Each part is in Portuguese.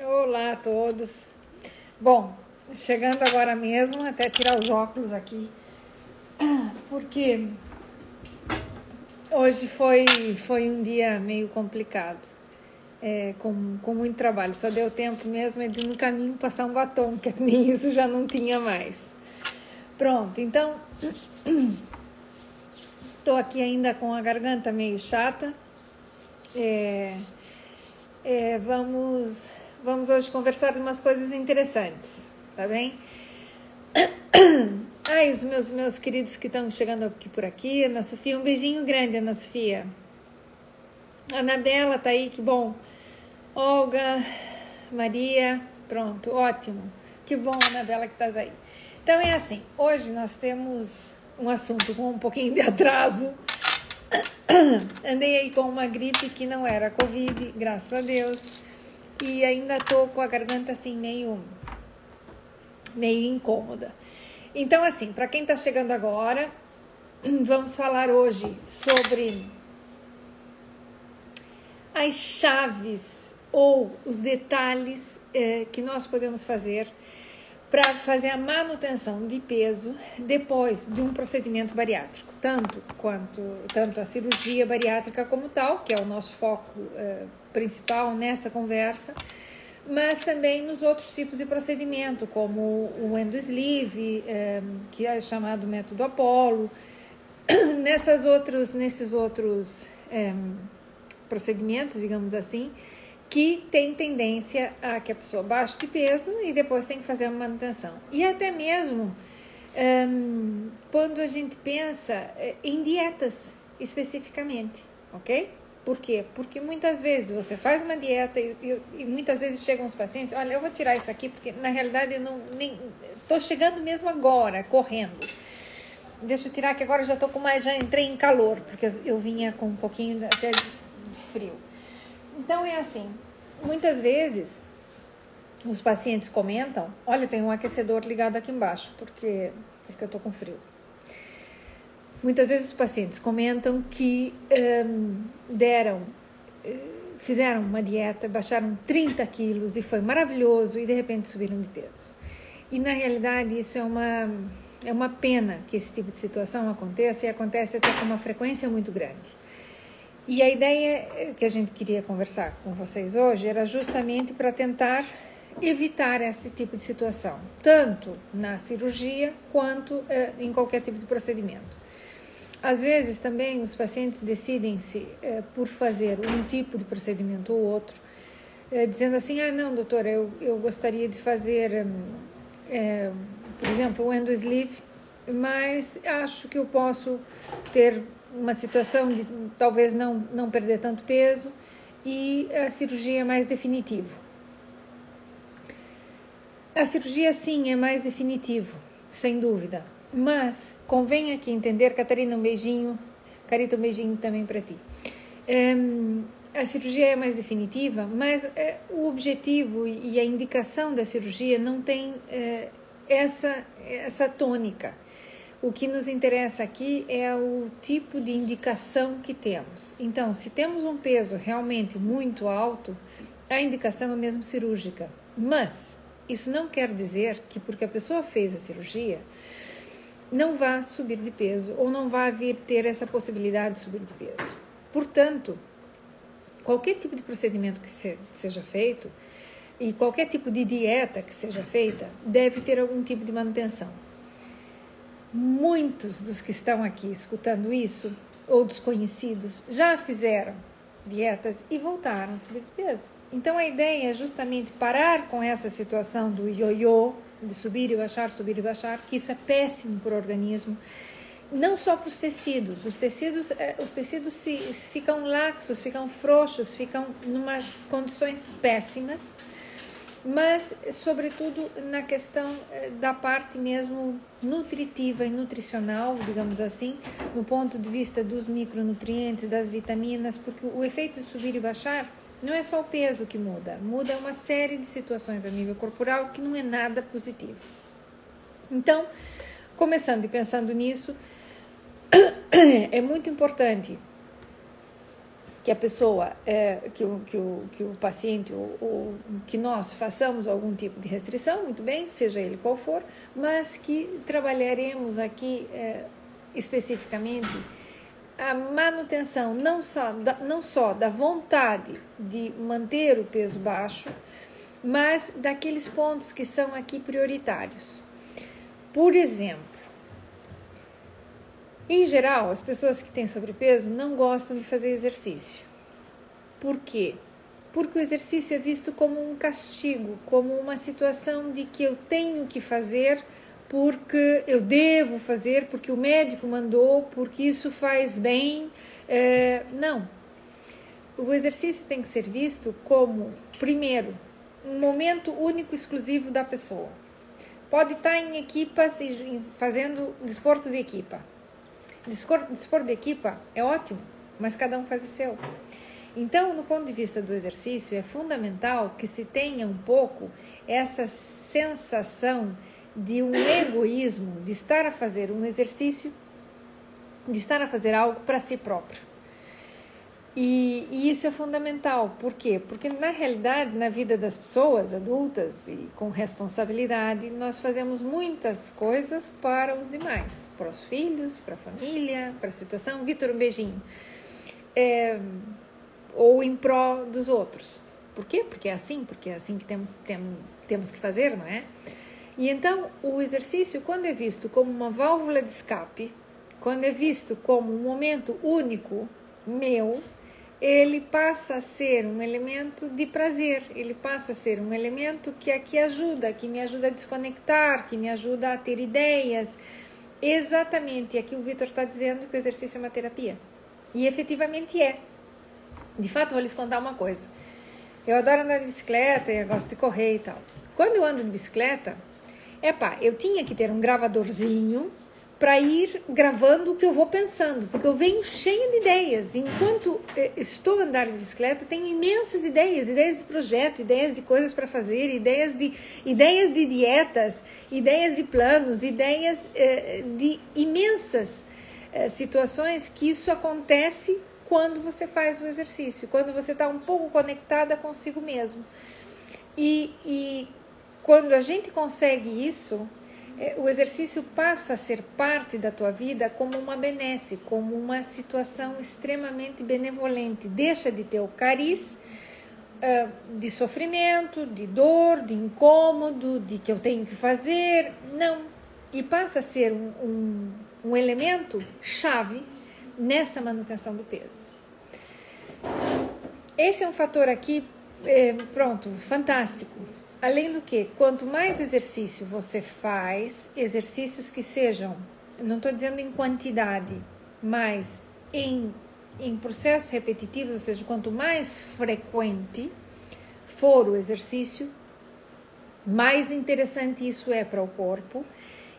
Olá a todos. Bom, chegando agora mesmo, até tirar os óculos aqui, porque hoje foi, foi um dia meio complicado, é, com, com muito trabalho. Só deu tempo mesmo de no caminho passar um batom, que nem isso já não tinha mais. Pronto, então estou aqui ainda com a garganta meio chata. É, é, vamos, vamos hoje conversar de umas coisas interessantes, tá bem? Ai, os meus, meus queridos que estão chegando aqui por aqui, Ana Sofia, um beijinho grande, Ana Sofia. Anabela tá aí, que bom. Olga, Maria, pronto, ótimo. Que bom, Anabela, que estás aí. Então é assim, hoje nós temos um assunto com um pouquinho de atraso, Andei aí com uma gripe que não era Covid, graças a Deus. E ainda tô com a garganta assim meio meio incômoda. Então assim, para quem está chegando agora, vamos falar hoje sobre as chaves ou os detalhes eh, que nós podemos fazer para fazer a manutenção de peso depois de um procedimento bariátrico, tanto quanto tanto a cirurgia bariátrica como tal, que é o nosso foco eh, principal nessa conversa, mas também nos outros tipos de procedimento, como o endosleeve, eh, que é chamado método Apollo, nessas outros, nesses outros eh, procedimentos, digamos assim, que tem tendência a que a pessoa baixe de peso e depois tem que fazer uma manutenção. E até mesmo um, quando a gente pensa eh, em dietas especificamente, ok? Por quê? Porque muitas vezes você faz uma dieta e, e, e, muitas vezes chegam os pacientes, olha, eu vou tirar isso aqui porque na realidade eu não nem tô chegando mesmo agora, correndo. Deixa eu tirar que agora já tô com mais, já entrei em calor, porque eu, eu vinha com um pouquinho até de frio. Então é assim, muitas vezes os pacientes comentam, olha, tem um aquecedor ligado aqui embaixo, porque, porque eu tô com frio. Muitas vezes os pacientes comentam que um, deram, eh, fizeram uma dieta, baixaram 30 quilos e foi maravilhoso e de repente subiram de peso. E na realidade isso é uma, é uma pena que esse tipo de situação aconteça e acontece até com uma frequência muito grande. E a ideia que a gente queria conversar com vocês hoje era justamente para tentar evitar esse tipo de situação, tanto na cirurgia quanto eh, em qualquer tipo de procedimento. Às vezes também os pacientes decidem-se eh, por fazer um tipo de procedimento ou outro, eh, dizendo assim: ah, não, doutora, eu, eu gostaria de fazer, hum, por exemplo, o endosleeve, mas acho que eu posso ter uma situação de talvez não, não perder tanto peso e a cirurgia é mais definitivo. A cirurgia sim é mais definitivo, sem dúvida, mas convém aqui entender, Catarina, um beijinho, Carita, um beijinho também para ti. Um, a cirurgia é mais definitiva, mas é, o objetivo e a indicação da cirurgia não tem é, essa, essa tônica. O que nos interessa aqui é o tipo de indicação que temos. Então, se temos um peso realmente muito alto, a indicação é mesmo cirúrgica. Mas isso não quer dizer que porque a pessoa fez a cirurgia, não vá subir de peso ou não vá vir ter essa possibilidade de subir de peso. Portanto, qualquer tipo de procedimento que seja feito e qualquer tipo de dieta que seja feita deve ter algum tipo de manutenção. Muitos dos que estão aqui escutando isso, ou desconhecidos, já fizeram dietas e voltaram a subir de peso. Então a ideia é justamente parar com essa situação do ioiô, de subir e baixar, subir e baixar, que isso é péssimo para o organismo. Não só para os tecidos, os tecidos, eh, os tecidos se, ficam laxos, ficam frouxos, ficam em umas condições péssimas mas sobretudo na questão eh, da parte mesmo nutritiva e nutricional, digamos assim, no ponto de vista dos micronutrientes, das vitaminas, porque o efeito de subir e baixar não é só o peso que muda, muda uma série de situações a nível corporal que não é nada positivo. Então, começando e pensando nisso, é muito importante que a pessoa, é, que, o, que, o, que o paciente ou, ou que nós façamos algum tipo de restrição, muito bem, seja ele qual for, mas que trabalharemos aqui é, especificamente a manutenção não só, da, não só da vontade de manter o peso baixo, mas daqueles pontos que são aqui prioritários. Por exemplo, em geral, as pessoas que têm sobrepeso não gostam de fazer exercício. Por quê? Porque o exercício é visto como um castigo, como uma situação de que eu tenho que fazer porque eu devo fazer, porque o médico mandou, porque isso faz bem. É, não. O exercício tem que ser visto como, primeiro, um momento único exclusivo da pessoa. Pode estar em equipas e fazendo desporto de equipa. Desporto de equipa é ótimo, mas cada um faz o seu. Então, no ponto de vista do exercício, é fundamental que se tenha um pouco essa sensação de um egoísmo, de estar a fazer um exercício, de estar a fazer algo para si próprio. E, e, isso é fundamental. Por quê? Porque na realidade, na vida das pessoas adultas e com responsabilidade, nós fazemos muitas coisas para os demais, para os filhos, para a família, para a situação. Vitor, um beijinho. É, ou em pró dos outros. Por quê? Porque é assim, porque é assim que temos, tem, temos que fazer, não é? E então o exercício, quando é visto como uma válvula de escape, quando é visto como um momento único meu, ele passa a ser um elemento de prazer, ele passa a ser um elemento que aqui ajuda, que me ajuda a desconectar, que me ajuda a ter ideias. Exatamente, aqui o Vitor está dizendo que o exercício é uma terapia. E efetivamente é. De fato, vou lhes contar uma coisa. Eu adoro andar de bicicleta, eu gosto de correr e tal. Quando eu ando de bicicleta, é eu tinha que ter um gravadorzinho para ir gravando o que eu vou pensando, porque eu venho cheia de ideias. Enquanto eh, estou a andar de bicicleta, tenho imensas ideias, ideias de projeto, ideias de coisas para fazer, ideias de ideias de dietas, ideias de planos, ideias eh, de imensas eh, situações que isso acontece quando você faz o exercício, quando você está um pouco conectada consigo mesmo. E, e quando a gente consegue isso, o exercício passa a ser parte da tua vida como uma benesse, como uma situação extremamente benevolente. Deixa de ter o cariz uh, de sofrimento, de dor, de incômodo, de que eu tenho que fazer. Não. E passa a ser um, um, um elemento chave nessa manutenção do peso. Esse é um fator aqui, é, pronto, fantástico Além do que, quanto mais exercício você faz, exercícios que sejam, não estou dizendo em quantidade, mas em, em processos repetitivos, ou seja, quanto mais frequente for o exercício, mais interessante isso é para o corpo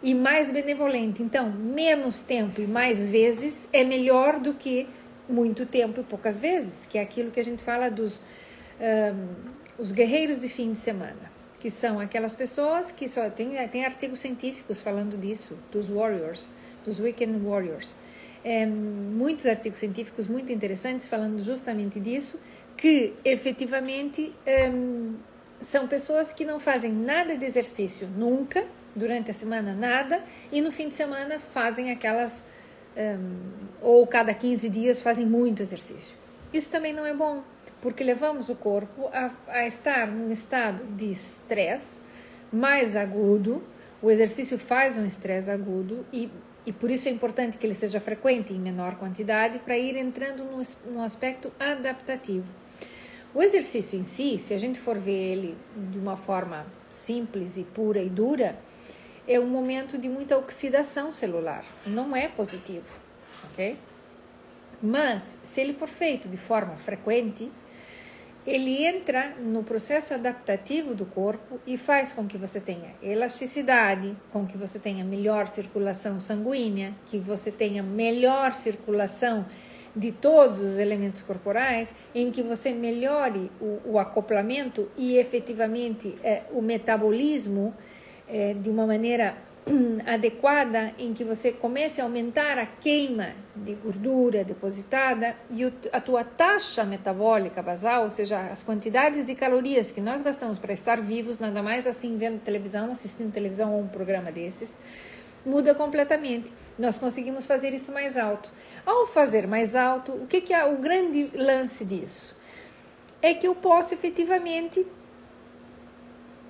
e mais benevolente. Então, menos tempo e mais vezes é melhor do que muito tempo e poucas vezes, que é aquilo que a gente fala dos um, os guerreiros de fim de semana, que são aquelas pessoas que só tem, tem artigos científicos falando disso, dos warriors, dos weekend warriors. É, muitos artigos científicos muito interessantes falando justamente disso, que efetivamente é, são pessoas que não fazem nada de exercício nunca, durante a semana nada, e no fim de semana fazem aquelas, é, ou cada 15 dias fazem muito exercício. Isso também não é bom, porque levamos o corpo a, a estar num estado de estresse mais agudo. O exercício faz um estresse agudo e, e por isso é importante que ele seja frequente em menor quantidade para ir entrando no, no aspecto adaptativo. O exercício em si, se a gente for ver ele de uma forma simples e pura e dura, é um momento de muita oxidação celular. Não é positivo, ok? Mas, se ele for feito de forma frequente, ele entra no processo adaptativo do corpo e faz com que você tenha elasticidade, com que você tenha melhor circulação sanguínea, que você tenha melhor circulação de todos os elementos corporais, em que você melhore o, o acoplamento e efetivamente é, o metabolismo é, de uma maneira adequada em que você comece a aumentar a queima de gordura depositada e a tua taxa metabólica basal, ou seja, as quantidades de calorias que nós gastamos para estar vivos, nada mais assim vendo televisão, assistindo televisão ou um programa desses, muda completamente. Nós conseguimos fazer isso mais alto. Ao fazer mais alto, o que, que é o grande lance disso? É que eu posso efetivamente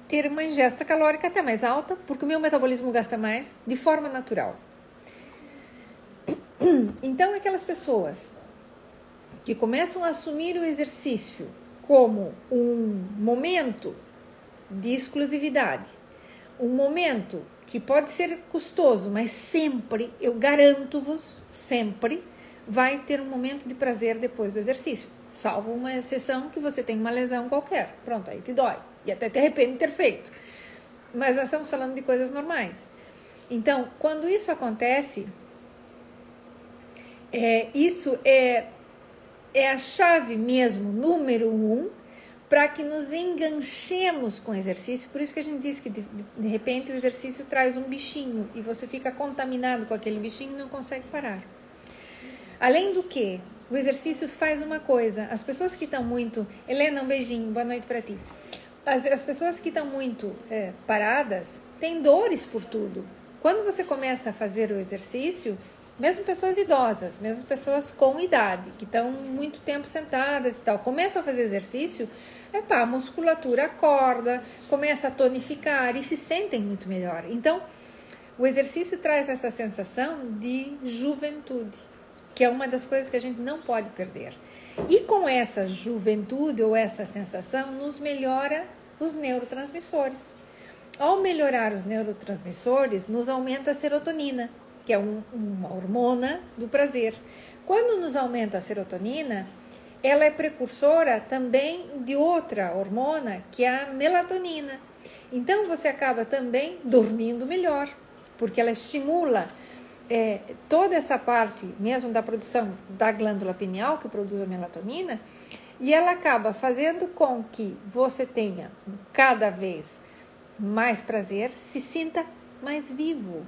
ter uma ingesta calórica até mais alta, porque o meu metabolismo gasta mais, de forma natural. Então, aquelas pessoas que começam a assumir o exercício como um momento de exclusividade, um momento que pode ser custoso, mas sempre, eu garanto-vos, sempre vai ter um momento de prazer depois do exercício. Salvo uma exceção que você tem uma lesão qualquer. Pronto, aí te dói. E até de ter feito. Mas nós estamos falando de coisas normais. Então, quando isso acontece, é, isso é, é a chave mesmo, número um, para que nos enganchemos com o exercício. Por isso que a gente diz que de, de, repente o exercício traz um bichinho e você fica contaminado com aquele bichinho e não consegue parar. Além do que, o exercício faz uma coisa. As pessoas que estão muito. Helena, um beijinho, boa noite para ti. As, as pessoas que estão muito é, paradas têm dores por tudo. Quando você começa a fazer o exercício, mesmo pessoas idosas, mesmo pessoas com idade, que estão muito tempo sentadas e tal, começam a fazer exercício, epá, a musculatura acorda, começa a tonificar e se sentem muito melhor. Então, o exercício traz essa sensação de juventude, que é uma das coisas que a gente não pode perder. E com essa juventude ou essa sensação, nos melhora os neurotransmissores. Ao melhorar os neurotransmissores, nos aumenta a serotonina, que é um, uma hormona do prazer. Quando nos aumenta a serotonina, ela é precursora também de outra hormona, que é a melatonina. Então você acaba também dormindo melhor, porque ela estimula é, toda essa parte, mesmo da produção da glândula pineal, que produz a melatonina, e ela acaba fazendo com que você tenha cada vez mais prazer, se sinta mais vivo,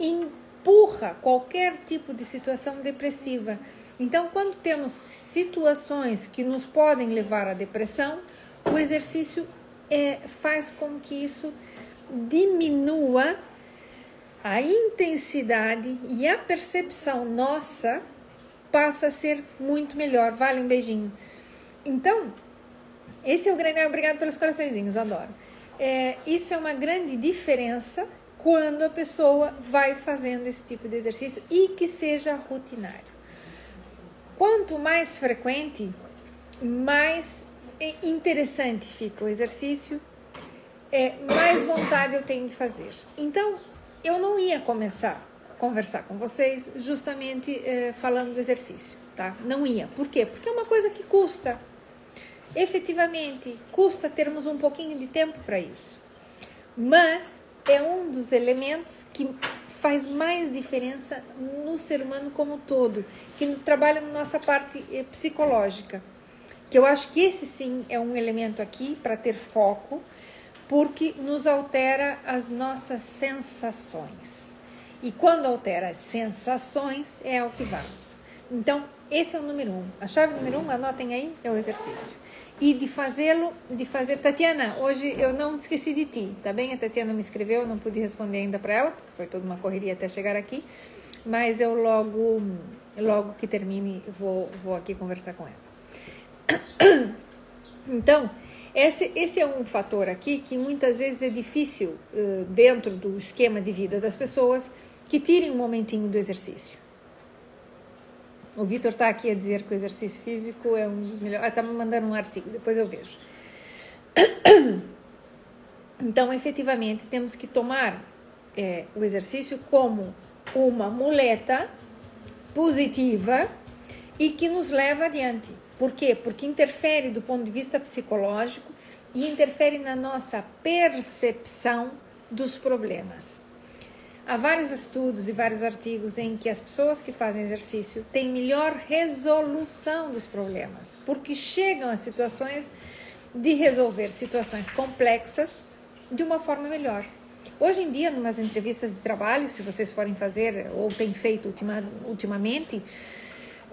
empurra qualquer tipo de situação depressiva. Então, quando temos situações que nos podem levar à depressão, o exercício é, faz com que isso diminua a intensidade e a percepção nossa passa a ser muito melhor. Vale um beijinho. Então, esse é o grande. Obrigado pelos coraçõezinhos, adoro. É, isso é uma grande diferença quando a pessoa vai fazendo esse tipo de exercício e que seja rotinário. Quanto mais frequente, mais interessante fica o exercício, é, mais vontade eu tenho de fazer. Então, eu não ia começar a conversar com vocês justamente é, falando do exercício, tá? Não ia. Por quê? Porque é uma coisa que custa. Efetivamente, custa termos um pouquinho de tempo para isso. Mas é um dos elementos que faz mais diferença no ser humano como um todo, que trabalha na nossa parte eh, psicológica. Que eu acho que esse sim é um elemento aqui para ter foco, porque nos altera as nossas sensações. E quando altera as sensações, é ao que vamos. Então, esse é o número um. A chave número um, anotem aí, é o exercício e de fazê-lo, de fazer. Tatiana, hoje eu não esqueci de ti, tá bem? A Tatiana me escreveu, não pude responder ainda para ela, porque foi toda uma correria até chegar aqui, mas eu logo, logo que termine, vou, vou aqui conversar com ela. Então, esse, esse é um fator aqui que muitas vezes é difícil uh, dentro do esquema de vida das pessoas que tirem um momentinho do exercício. O Vitor está aqui a dizer que o exercício físico é um dos melhores. Ah, me mandando um artigo, depois eu vejo. Então, efetivamente, temos que tomar é, o exercício como uma muleta positiva e que nos leva adiante. Por quê? Porque interfere do ponto de vista psicológico e interfere na nossa percepção dos problemas. Há vários estudos e vários artigos em que as pessoas que fazem exercício têm melhor resolução dos problemas, porque chegam a situações de resolver situações complexas de uma forma melhor. Hoje em dia, nas entrevistas de trabalho, se vocês forem fazer ou têm feito ultima, ultimamente,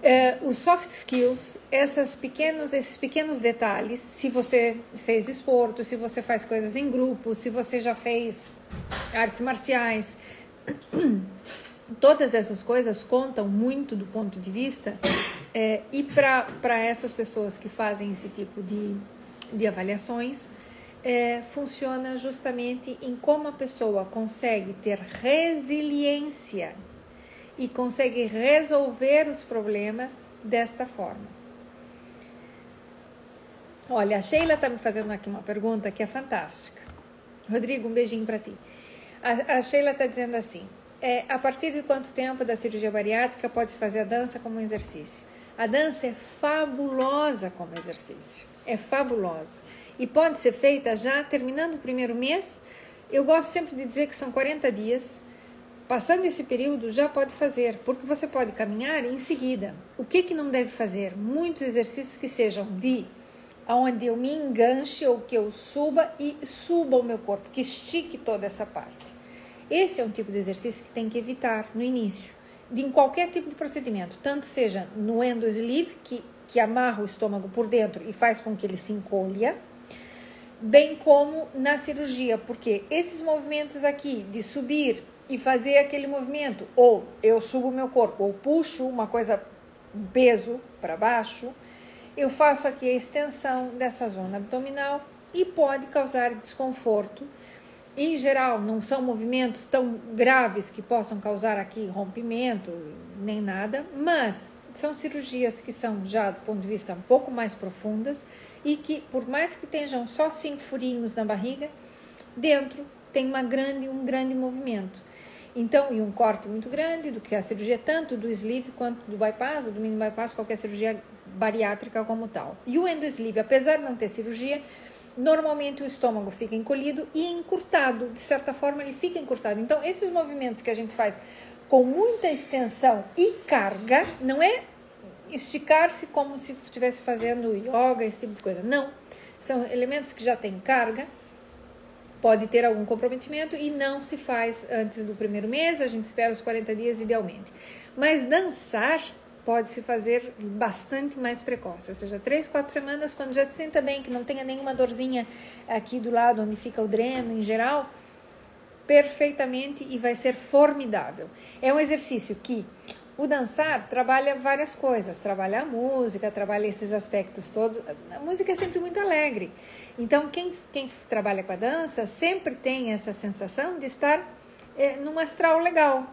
é, os soft skills, essas pequenos, esses pequenos detalhes, se você fez desporto, se você faz coisas em grupo, se você já fez artes marciais, todas essas coisas contam muito do ponto de vista é, e para essas pessoas que fazem esse tipo de, de avaliações, é, funciona justamente em como a pessoa consegue ter resiliência e consegue resolver os problemas desta forma. Olha, a Sheila está me fazendo aqui uma pergunta que é fantástica. Rodrigo, um beijinho para ti. A, a Sheila está dizendo assim: é, a partir de quanto tempo da cirurgia bariátrica pode-se fazer a dança como exercício? A dança é fabulosa como exercício, é fabulosa. E pode ser feita já terminando o primeiro mês. Eu gosto sempre de dizer que são 40 dias Passando esse período, já pode fazer, porque você pode caminhar em seguida. O que, que não deve fazer? Muitos exercícios que sejam de onde eu me enganche ou que eu suba e suba o meu corpo, que estique toda essa parte. Esse é um tipo de exercício que tem que evitar no início, de em qualquer tipo de procedimento, tanto seja no endosleeve, que, que amarra o estômago por dentro e faz com que ele se encolha, bem como na cirurgia, porque esses movimentos aqui de subir e fazer aquele movimento. Ou eu subo o meu corpo, ou puxo uma coisa, um peso para baixo, eu faço aqui a extensão dessa zona abdominal e pode causar desconforto. Em geral, não são movimentos tão graves que possam causar aqui rompimento, nem nada, mas são cirurgias que são já do ponto de vista um pouco mais profundas e que, por mais que estejam só cinco furinhos na barriga, dentro tem uma grande, um grande movimento. Então, e um corte muito grande do que a cirurgia, tanto do sleeve quanto do bypass, ou do mini bypass, qualquer cirurgia bariátrica como tal. E o endosleeve, apesar de não ter cirurgia, normalmente o estômago fica encolhido e encurtado, de certa forma ele fica encurtado. Então, esses movimentos que a gente faz com muita extensão e carga, não é esticar-se como se estivesse fazendo yoga, esse tipo de coisa. Não. São elementos que já têm carga pode ter algum comprometimento e não se faz antes do primeiro mês, a gente espera os 40 dias idealmente. Mas dançar pode se fazer bastante mais precoce, ou seja, três, quatro semanas, quando já se senta bem, que não tenha nenhuma dorzinha aqui do lado onde fica o dreno em geral, perfeitamente e vai ser formidável. É um exercício que o dançar trabalha várias coisas, trabalha a música, trabalha esses aspectos todos. A música é sempre muito alegre. Então, quem, quem trabalha com a dança sempre tem essa sensação de estar é, num astral legal.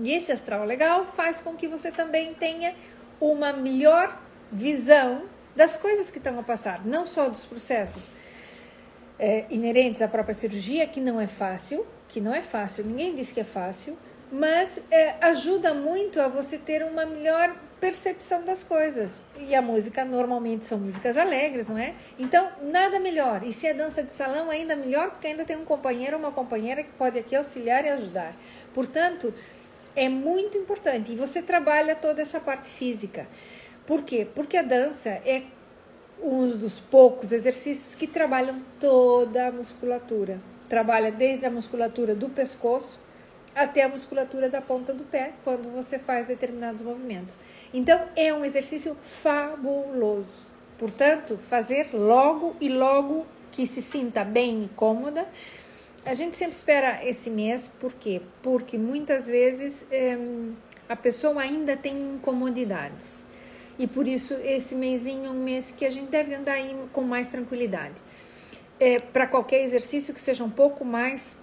E esse astral legal faz com que você também tenha uma melhor visão das coisas que estão a passar, não só dos processos é, inerentes à própria cirurgia, que não é fácil, que não é fácil, ninguém diz que é fácil, mas é, ajuda muito a você ter uma melhor percepção das coisas. E a música normalmente são músicas alegres, não é? Então, nada melhor. E se é dança de salão, ainda melhor, porque ainda tem um companheiro ou uma companheira que pode aqui auxiliar e ajudar. Portanto, é muito importante. E você trabalha toda essa parte física. Por quê? Porque a dança é um dos poucos exercícios que trabalham toda a musculatura. Trabalha desde a musculatura do pescoço até a musculatura da ponta do pé quando você faz determinados movimentos. Então, é um exercício fabuloso. Portanto, fazer logo e logo que se sinta bem e cômoda. A gente sempre espera esse mês, por quê? Porque muitas vezes é, a pessoa ainda tem incomodidades. E por isso esse mêsinho é um mês que a gente deve andar aí com mais tranquilidade. É, Para qualquer exercício que seja um pouco mais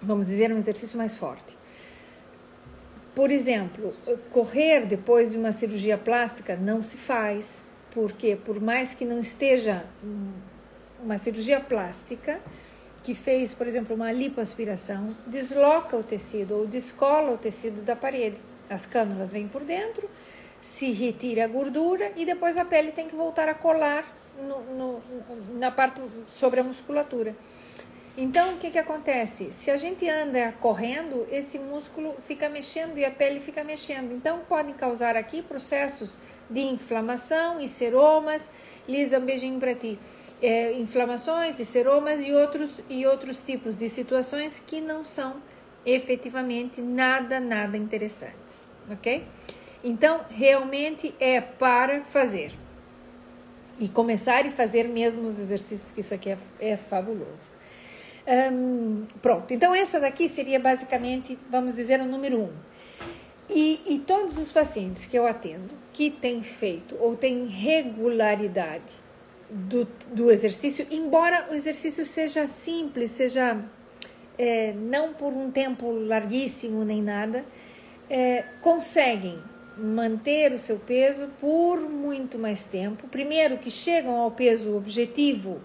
vamos dizer, um exercício mais forte. Por exemplo, correr depois de uma cirurgia plástica não se faz, porque por mais que não esteja uma cirurgia plástica, que fez, por exemplo, uma lipoaspiração, desloca o tecido ou descola o tecido da parede. As cânulas vêm por dentro, se retira a gordura e depois a pele tem que voltar a colar no, no, na parte sobre a musculatura. Então, o que, que acontece? Se a gente anda correndo, esse músculo fica mexendo e a pele fica mexendo. Então, podem causar aqui processos de inflamação e seromas. Lisa, um beijinho para ti. É, inflamações e seromas e outros, e outros tipos de situações que não são efetivamente nada, nada interessantes, ok? Então, realmente é para fazer e começar e fazer mesmo os exercícios, que isso aqui é, é fabuloso. Um, pronto, então essa daqui seria basicamente, vamos dizer, o número um. E, e todos os pacientes que eu atendo que têm feito ou têm regularidade do, do exercício, embora o exercício seja simples, seja é, não por um tempo larguíssimo nem nada, é, conseguem manter o seu peso por muito mais tempo. Primeiro, que chegam ao peso objetivo,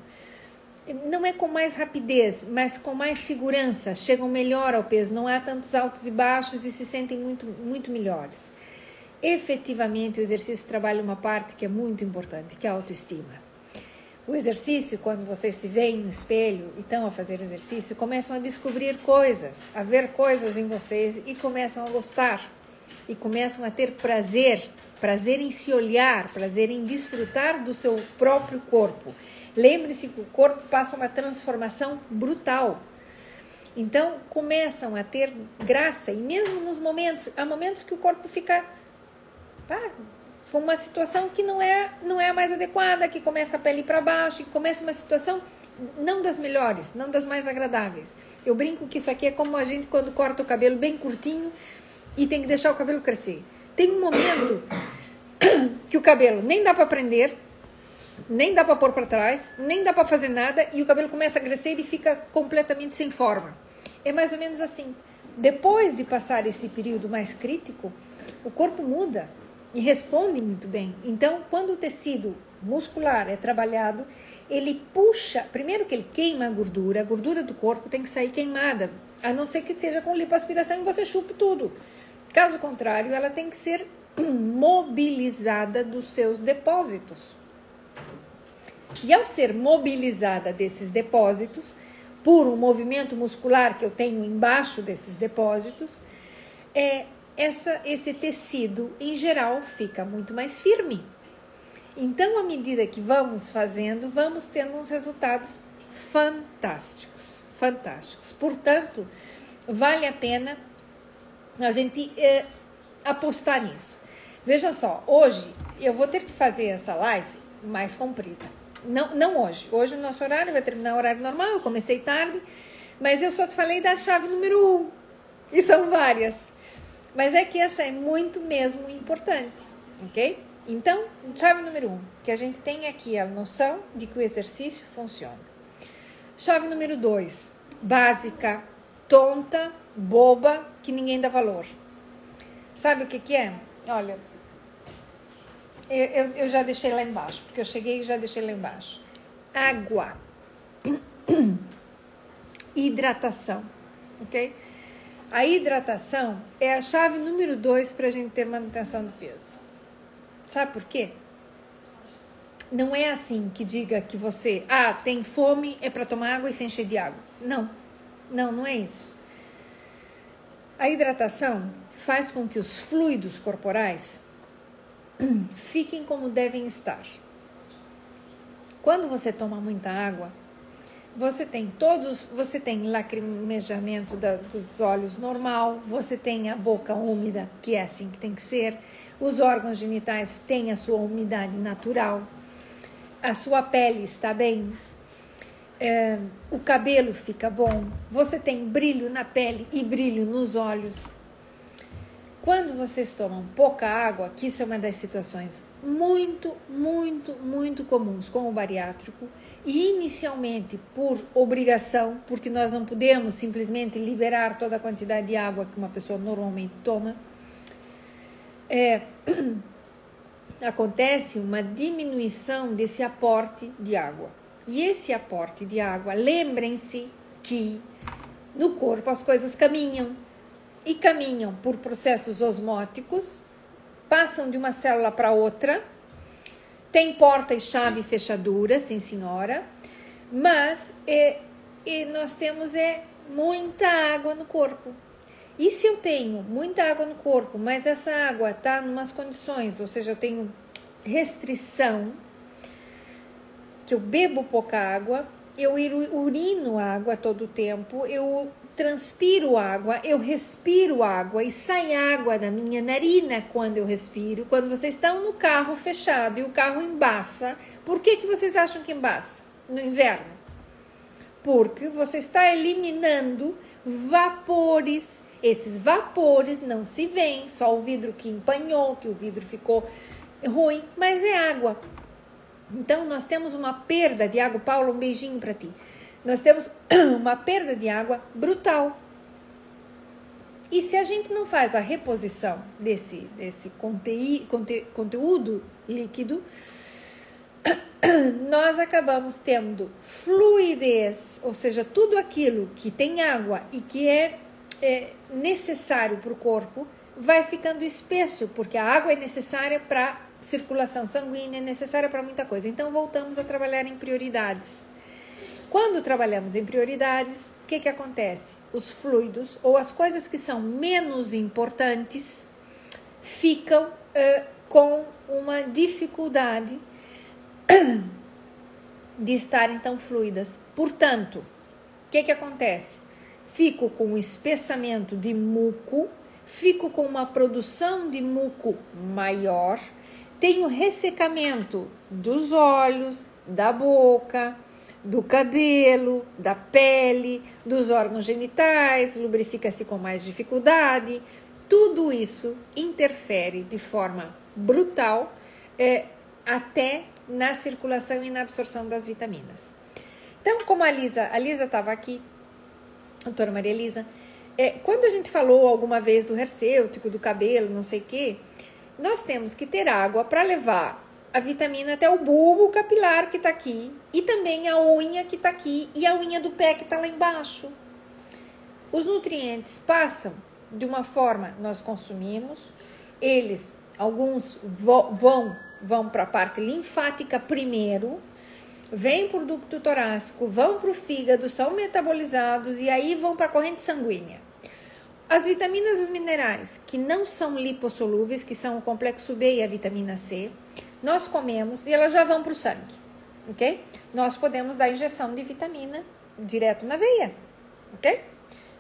não é com mais rapidez, mas com mais segurança, chegam melhor ao peso, não há tantos altos e baixos e se sentem muito, muito melhores. Efetivamente, o exercício trabalha uma parte que é muito importante, que é a autoestima. O exercício, quando vocês se veem no espelho e estão a fazer exercício, começam a descobrir coisas, a ver coisas em vocês e começam a gostar e começam a ter prazer, prazer em se olhar, prazer em desfrutar do seu próprio corpo. Lembre-se que o corpo passa uma transformação brutal. Então começam a ter graça e mesmo nos momentos, há momentos que o corpo fica pá, foi uma situação que não é, não é a mais adequada, que começa a pele para baixo, que começa uma situação não das melhores, não das mais agradáveis. Eu brinco que isso aqui é como a gente quando corta o cabelo bem curtinho e tem que deixar o cabelo crescer. Tem um momento que o cabelo nem dá para prender, nem dá para pôr para trás, nem dá para fazer nada e o cabelo começa a crescer e fica completamente sem forma. É mais ou menos assim. Depois de passar esse período mais crítico, o corpo muda e responde muito bem. Então, quando o tecido muscular é trabalhado, ele puxa, primeiro que ele queima a gordura, a gordura do corpo tem que sair queimada, a não ser que seja com lipoaspiração e você chupe tudo. Caso contrário, ela tem que ser mobilizada dos seus depósitos. E ao ser mobilizada desses depósitos, por um movimento muscular que eu tenho embaixo desses depósitos, é, essa, esse tecido, em geral, fica muito mais firme. Então, à medida que vamos fazendo, vamos tendo uns resultados fantásticos, fantásticos. Portanto, vale a pena a gente é, apostar nisso. Veja só, hoje eu vou ter que fazer essa live mais comprida. Não, não hoje. Hoje o nosso horário vai terminar o horário normal, eu comecei tarde, mas eu só te falei da chave número um. E são várias. Mas é que essa é muito mesmo importante, ok? Então, chave número um, que a gente tem aqui a noção de que o exercício funciona. Chave número dois, básica, tonta, boba, que ninguém dá valor. Sabe o que, que é? Olha, eu, eu, eu já deixei lá embaixo, porque eu cheguei e já deixei lá embaixo. Água. Hidratação, ok? A hidratação é a chave número dois para a gente ter manutenção do peso. Sabe por quê? Não é assim que diga que você, ah, tem fome, é para tomar água e se encher de água. Não, não, não é isso. A hidratação faz com que os fluidos corporais fiquem como devem estar. Quando você toma muita água, você tem todos, você tem lacrimejamento da, dos olhos normal, você tem a boca úmida, que é assim que tem que ser, os órgãos genitais têm a sua umidade natural, a sua pele está bem, é, o cabelo fica bom, você tem brilho na pele e brilho nos olhos. Quando vocês tomam pouca água, que isso é uma das situações muito, muito, muito comuns com o bariátrico, e inicialmente por obrigação, porque nós não podemos simplesmente liberar toda a quantidade de água que uma pessoa normalmente toma, é, acontece uma diminuição desse aporte de água. E esse aporte de água, lembrem-se que no corpo as coisas caminham e caminham por processos osmóticos, passam de uma célula para outra tem porta e chave e fechadura, sim senhora, mas é, é, nós temos é muita água no corpo. E se eu tenho muita água no corpo, mas essa água está em umas condições, ou seja, eu tenho restrição, que eu bebo pouca água, eu urino água todo o tempo, eu transpiro água, eu respiro água e sai água da minha narina quando eu respiro. Quando vocês estão no carro fechado e o carro embaça, por que, que vocês acham que embaça no inverno? Porque você está eliminando vapores. Esses vapores não se veem, só o vidro que empanhou, que o vidro ficou ruim, mas é água. Então nós temos uma perda de água. Paulo, um beijinho para ti nós temos uma perda de água brutal. E se a gente não faz a reposição desse, desse conte, conte, conteúdo líquido, nós acabamos tendo fluidez, ou seja, tudo aquilo que tem água e que é, é necessário para o corpo, vai ficando espesso, porque a água é necessária para circulação sanguínea, é necessária para muita coisa. Então, voltamos a trabalhar em prioridades. Quando trabalhamos em prioridades, o que, que acontece? Os fluidos ou as coisas que são menos importantes ficam uh, com uma dificuldade de estarem tão fluidas. Portanto, o que, que acontece? Fico com um espessamento de muco, fico com uma produção de muco maior, tenho ressecamento dos olhos, da boca, do cabelo, da pele, dos órgãos genitais, lubrifica-se com mais dificuldade. Tudo isso interfere de forma brutal é, até na circulação e na absorção das vitaminas. Então, como a Lisa, a Lisa estava aqui, a doutora Maria Lisa, é, quando a gente falou alguma vez do hercêutico, do cabelo, não sei o quê, nós temos que ter água para levar a vitamina até o bulbo capilar que está aqui e também a unha que está aqui e a unha do pé que está lá embaixo. Os nutrientes passam de uma forma nós consumimos, eles alguns vão vão para a parte linfática primeiro, vêm para o ducto torácico, vão para o fígado, são metabolizados e aí vão para a corrente sanguínea. As vitaminas e os minerais que não são lipossolúveis, que são o complexo B e a vitamina C, nós comemos e elas já vão para o sangue, ok? Nós podemos dar injeção de vitamina direto na veia, ok?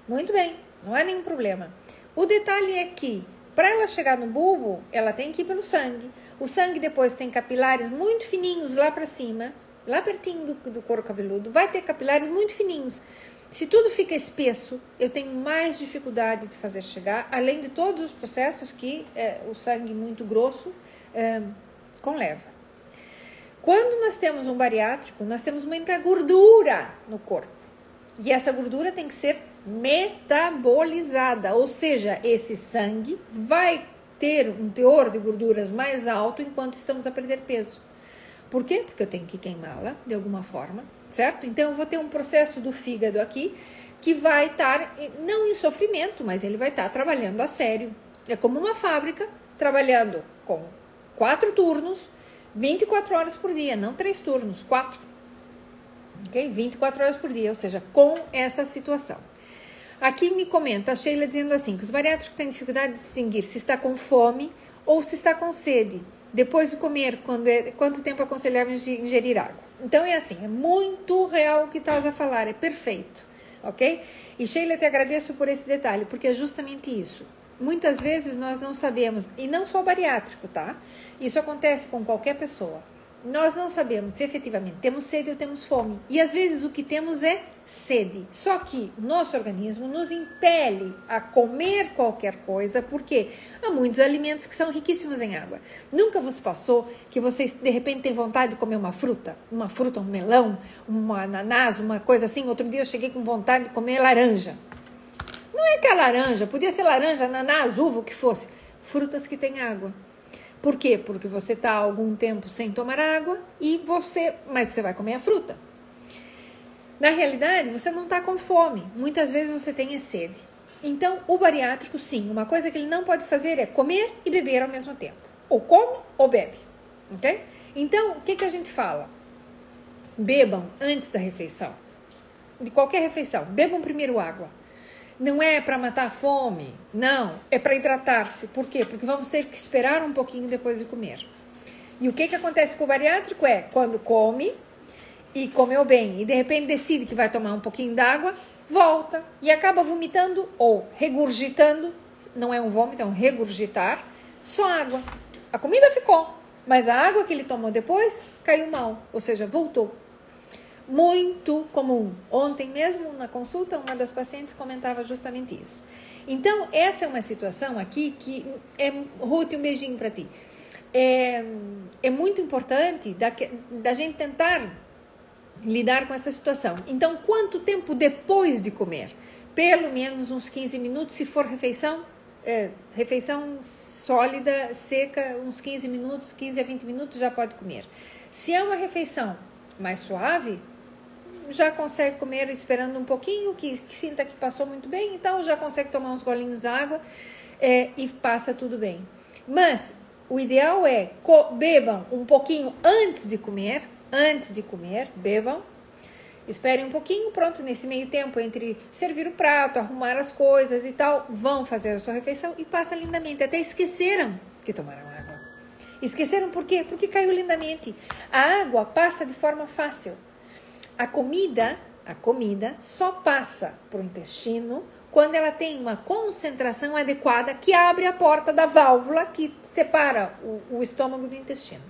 Muito bem, não há nenhum problema. O detalhe é que para ela chegar no bulbo, ela tem que ir pelo sangue. O sangue depois tem capilares muito fininhos lá para cima, lá pertinho do, do couro cabeludo, vai ter capilares muito fininhos. Se tudo fica espesso, eu tenho mais dificuldade de fazer chegar, além de todos os processos que é, o sangue muito grosso é, com leva. Quando nós temos um bariátrico, nós temos muita gordura no corpo. E essa gordura tem que ser metabolizada, ou seja, esse sangue vai ter um teor de gorduras mais alto enquanto estamos a perder peso. Por quê? Porque eu tenho que queimá-la de alguma forma, certo? Então eu vou ter um processo do fígado aqui que vai estar não em sofrimento, mas ele vai estar trabalhando a sério. É como uma fábrica trabalhando com quatro turnos, 24 horas por dia, não três turnos, quatro. Ok? 24 horas por dia, ou seja, com essa situação. Aqui me comenta a Sheila dizendo assim: que os bariátricos têm dificuldade de distinguir se está com fome ou se está com sede. Depois de comer, quando é, quanto tempo aconselhável ingerir água? Então é assim, é muito real o que estás a falar, é perfeito, ok? E Sheila, te agradeço por esse detalhe, porque é justamente isso. Muitas vezes nós não sabemos, e não só bariátrico, tá? Isso acontece com qualquer pessoa. Nós não sabemos se efetivamente temos sede ou temos fome. E às vezes o que temos é sede. Só que nosso organismo nos impele a comer qualquer coisa, porque há muitos alimentos que são riquíssimos em água. Nunca vos passou que vocês de repente têm vontade de comer uma fruta? Uma fruta, um melão, uma ananás, uma coisa assim? Outro dia eu cheguei com vontade de comer laranja. Não é que a laranja, podia ser laranja, ananás, uva, o que fosse. Frutas que têm água. Por quê? Porque você está algum tempo sem tomar água e você. Mas você vai comer a fruta. Na realidade, você não está com fome. Muitas vezes você tem sede. Então, o bariátrico, sim, uma coisa que ele não pode fazer é comer e beber ao mesmo tempo. Ou come ou bebe. Ok? Então, o que, que a gente fala? Bebam antes da refeição. De qualquer refeição. Bebam primeiro água. Não é para matar a fome, não, é para hidratar-se. Por quê? Porque vamos ter que esperar um pouquinho depois de comer. E o que, que acontece com o bariátrico é, quando come, e comeu bem e de repente decide que vai tomar um pouquinho d'água, volta e acaba vomitando ou regurgitando, não é um vômito, é um regurgitar, só água. A comida ficou, mas a água que ele tomou depois caiu mal, ou seja, voltou. Muito comum. Ontem mesmo na consulta, uma das pacientes comentava justamente isso. Então, essa é uma situação aqui que é, Ruth, um beijinho para ti. É, é muito importante da, da gente tentar lidar com essa situação. Então, quanto tempo depois de comer? Pelo menos uns 15 minutos, se for refeição, é, refeição sólida, seca, uns 15 minutos, 15 a 20 minutos já pode comer. Se é uma refeição mais suave, já consegue comer esperando um pouquinho, que, que sinta que passou muito bem, então já consegue tomar uns golinhos d'água é, e passa tudo bem. Mas o ideal é bebam um pouquinho antes de comer, antes de comer, bebam. Esperem um pouquinho, pronto, nesse meio tempo, entre servir o prato, arrumar as coisas e tal, vão fazer a sua refeição e passa lindamente. Até esqueceram que tomaram água. Esqueceram por quê? Porque caiu lindamente. A água passa de forma fácil. A comida, a comida só passa para o intestino quando ela tem uma concentração adequada que abre a porta da válvula que separa o, o estômago do intestino.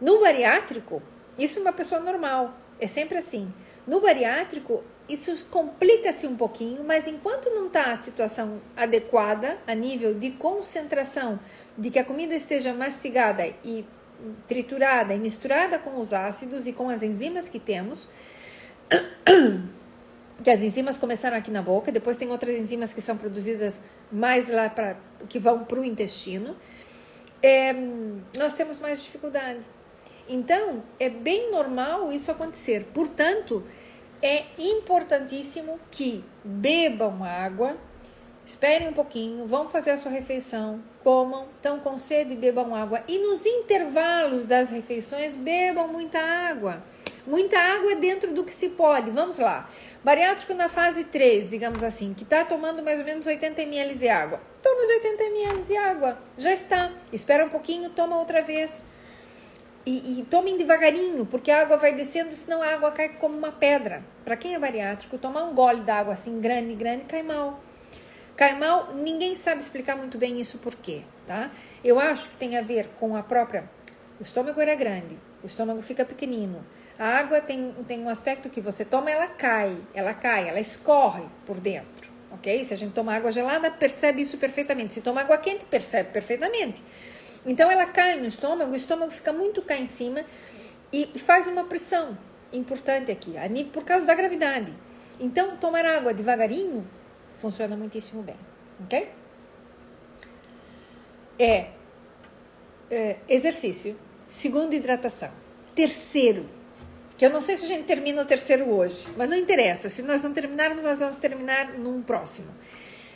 No bariátrico, isso é uma pessoa normal, é sempre assim. No bariátrico, isso complica-se um pouquinho, mas enquanto não está a situação adequada a nível de concentração, de que a comida esteja mastigada e triturada e misturada com os ácidos e com as enzimas que temos, que as enzimas começaram aqui na boca, depois tem outras enzimas que são produzidas mais lá para que vão para o intestino, é, nós temos mais dificuldade. Então, é bem normal isso acontecer. Portanto, é importantíssimo que bebam água, esperem um pouquinho, vão fazer a sua refeição, comam, estão com sede, bebam água. E nos intervalos das refeições, bebam muita água. Muita água dentro do que se pode. Vamos lá. Bariátrico na fase 3, digamos assim, que está tomando mais ou menos 80 ml de água. Toma os 80 ml de água. Já está. Espera um pouquinho, toma outra vez. E, e, tomem devagarinho, porque a água vai descendo, senão a água cai como uma pedra. Para quem é bariátrico, tomar um gole d'água assim grande, grande, cai mal. Cai mal, ninguém sabe explicar muito bem isso por quê, tá? Eu acho que tem a ver com a própria. O estômago era grande, o estômago fica pequenino. A água tem, tem um aspecto que você toma, ela cai, ela cai, ela escorre por dentro, ok? Se a gente toma água gelada, percebe isso perfeitamente. Se toma água quente, percebe perfeitamente. Então ela cai no estômago, o estômago fica muito cá em cima e faz uma pressão importante aqui, por causa da gravidade. Então, tomar água devagarinho funciona muitíssimo bem, ok? É, é exercício. Segundo, hidratação. Terceiro, que eu não sei se a gente termina o terceiro hoje, mas não interessa. Se nós não terminarmos, nós vamos terminar num próximo.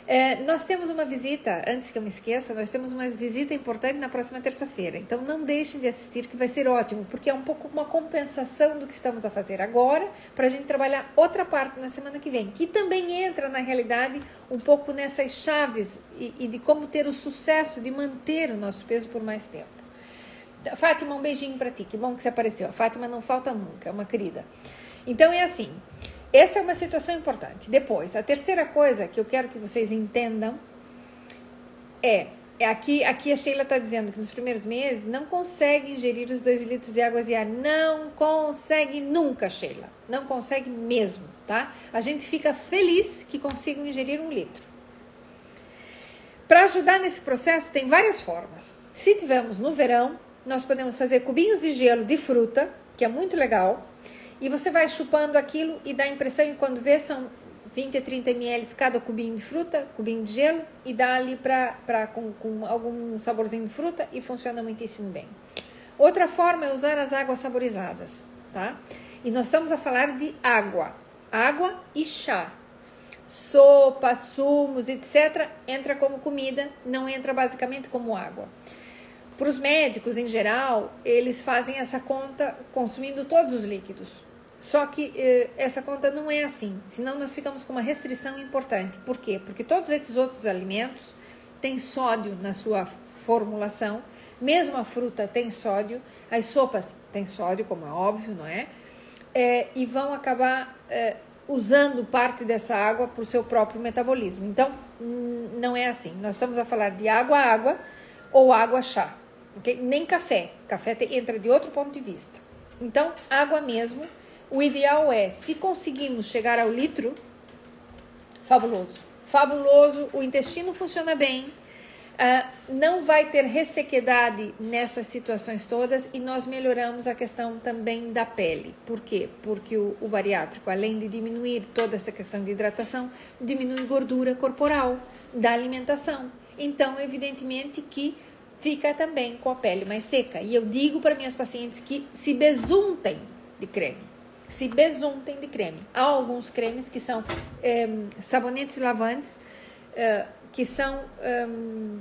É, nós temos uma visita, antes que eu me esqueça, nós temos uma visita importante na próxima terça-feira. Então não deixem de assistir, que vai ser ótimo, porque é um pouco uma compensação do que estamos a fazer agora, para a gente trabalhar outra parte na semana que vem, que também entra na realidade um pouco nessas chaves e, e de como ter o sucesso de manter o nosso peso por mais tempo. Fátima, um beijinho para ti, que bom que você apareceu. A Fátima não falta nunca, é uma querida. Então é assim. Essa é uma situação importante. Depois, a terceira coisa que eu quero que vocês entendam é, é aqui, aqui a Sheila está dizendo que nos primeiros meses não consegue ingerir os 2 litros de água diária. Não consegue nunca, Sheila. Não consegue mesmo, tá? A gente fica feliz que consigam ingerir um litro. Para ajudar nesse processo, tem várias formas. Se tivermos no verão, nós podemos fazer cubinhos de gelo de fruta, que é muito legal e você vai chupando aquilo e dá a impressão, e quando vê, são 20 a 30 ml cada cubinho de fruta, cubinho de gelo, e dá ali pra, com, com algum saborzinho de fruta e funciona muitíssimo bem. Outra forma é usar as águas saborizadas, tá? E nós estamos a falar de água, água e chá. Sopa, sumos, etc., entra como comida, não entra basicamente como água. Para os médicos em geral, eles fazem essa conta consumindo todos os líquidos. Só que eh, essa conta não é assim, senão nós ficamos com uma restrição importante. Por quê? Porque todos esses outros alimentos têm sódio na sua formulação, mesmo a fruta tem sódio, as sopas têm sódio, como é óbvio, não é? é, e vão acabar é, usando parte dessa água para o seu próprio metabolismo. Então, não é assim. Nós estamos a falar de água água ou água chá, okay? nem café. Café entra de outro ponto de vista. Então, água mesmo. O ideal é, se conseguimos chegar ao litro, fabuloso. Fabuloso, o intestino funciona bem, Uh, não vai ter ressequedade nessas situações todas e nós melhoramos a questão também da pele. Por quê? Porque o, o, bariátrico, além de diminuir toda essa questão de hidratação, diminui gordura corporal da alimentação. Então, evidentemente que fica também com a pele mais seca. E eu digo para minhas pacientes que se besuntem de creme. Se besuntem de creme. Há alguns cremes que são eh, sabonetes lavantes. Eh, que são um,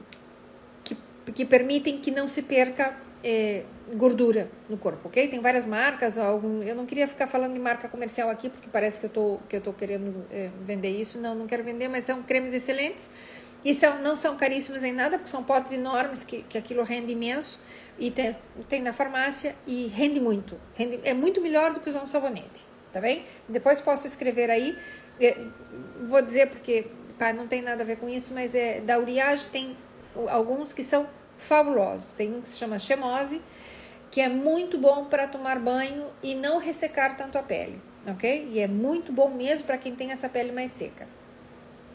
que, que permitem que não se perca é, gordura no corpo, ok? Tem várias marcas, algum, eu não queria ficar falando de marca comercial aqui, porque parece que eu tô, que eu tô querendo é, vender isso, não, não quero vender, mas são cremes excelentes e são, não são caríssimos em nada, porque são potes enormes que, que aquilo rende imenso e tem, tem na farmácia e rende muito, rende, é muito melhor do que usar um sabonete, tá bem? Depois posso escrever aí, é, vou dizer porque pá, não tem nada a ver com isso, mas é da Uriage tem alguns que são fabulosos. Tem um que se chama Chemose, que é muito bom para tomar banho e não ressecar tanto a pele, ok? E é muito bom mesmo para quem tem essa pele mais seca.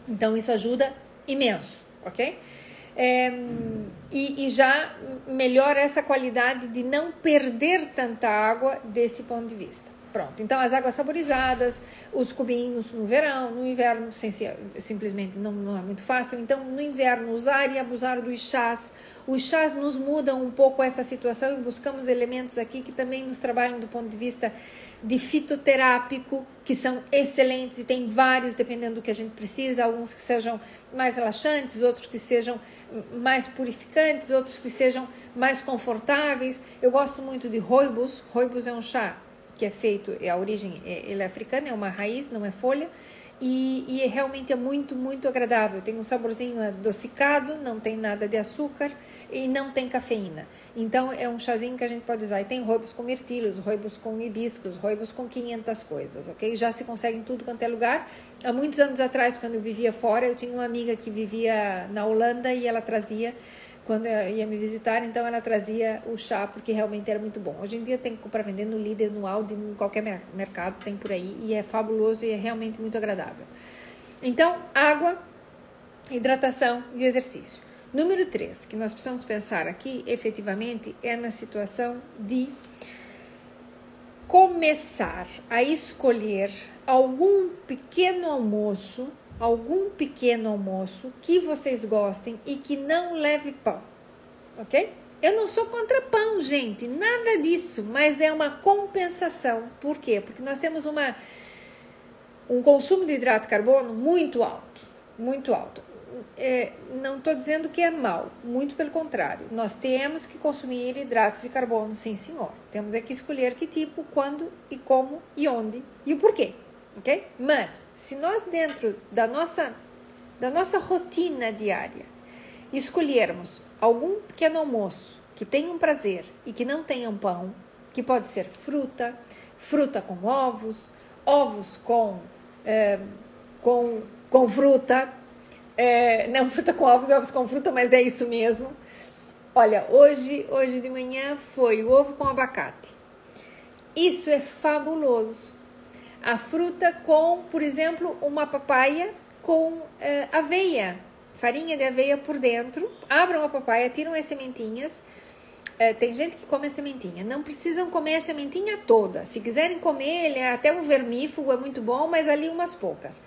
Então isso ajuda imenso, ok? É, e, e, já melhora essa qualidade de não perder tanta água desse ponto de vista. Pronto, então as águas saborizadas, os cubinhos no verão, no inverno sem, simplesmente não, não é muito fácil. Então, no inverno, usar e abusar dos chás. Os chás nos mudam um pouco essa situação e buscamos elementos aqui que também nos trabalham do ponto de vista de fitoterápico, que são excelentes e tem vários, dependendo do que a gente precisa, alguns que sejam mais relaxantes, outros que sejam mais purificantes, outros que sejam mais confortáveis. Eu gosto muito de roibos. Roibos é um chá que é feito, é a origem é, é africana, é uma raiz, não é folha, e, e é realmente é muito, muito agradável. Tem um saborzinho adocicado, não tem nada de açúcar e não tem cafeína. Então é um chazinho que a gente pode usar. E tem roibos com mirtilhos, roibos com hibiscos, roibos com 500 coisas, ok? Já se consegue em tudo quanto é lugar. Há muitos anos atrás, quando eu vivia fora, eu tinha uma amiga que vivia na Holanda e ela trazia quando ia me visitar, então ela trazia o chá porque realmente era muito bom. Hoje em dia tem para vender no líder, no Aldi, em qualquer mercado tem por aí e é fabuloso e é realmente muito agradável. Então, água, hidratação e exercício. Número 3, que nós precisamos pensar aqui, efetivamente, é na situação de começar a escolher algum pequeno almoço algum pequeno almoço que vocês gostem e que não leve pão, ok? Eu não sou contra pão, gente, nada disso, mas é uma compensação. Por quê? Porque nós temos uma, um consumo de hidrato de carbono muito alto, muito alto. É, não estou dizendo que é mal, muito pelo contrário. Nós temos que consumir hidratos de carbono, sim, senhor. Temos é que escolher que tipo, quando e como e onde e o porquê ok? Mas se nós dentro da nossa da nossa rotina diária escolhermos algum pequeno almoço que tenha um prazer e que não tenha um pão, que pode ser fruta, fruta com ovos, ovos com é, com, com fruta, é, não fruta com ovos, ovos com fruta, mas é isso mesmo. Olha, hoje, hoje de manhã foi o ovo com abacate. Isso é fabuloso a fruta com, por exemplo, uma papaya com uh, aveia, farinha de aveia por dentro. Abram a papaya, tiram as sementinhas. Uh, tem gente que come a sementinha. Não precisam comer a sementinha toda. Se quiserem comer, ele é até um vermífugo, é muito bom, mas ali umas poucas.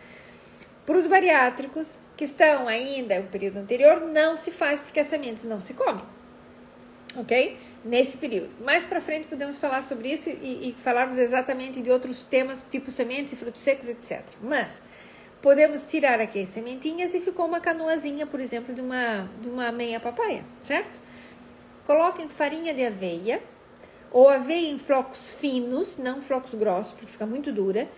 Para os bariátricos que estão ainda no período anterior, não se faz porque as sementes não se comem. Ok? Nesse período. Mais para frente podemos falar sobre isso e, e falarmos exatamente de outros temas, tipo sementes e frutos secos, etc. Mas podemos tirar aqui as sementinhas e ficou uma canoazinha, por exemplo, de uma, de uma meia papaya, certo? Coloquem farinha de aveia ou aveia em flocos finos, não flocos grossos, porque fica muito dura,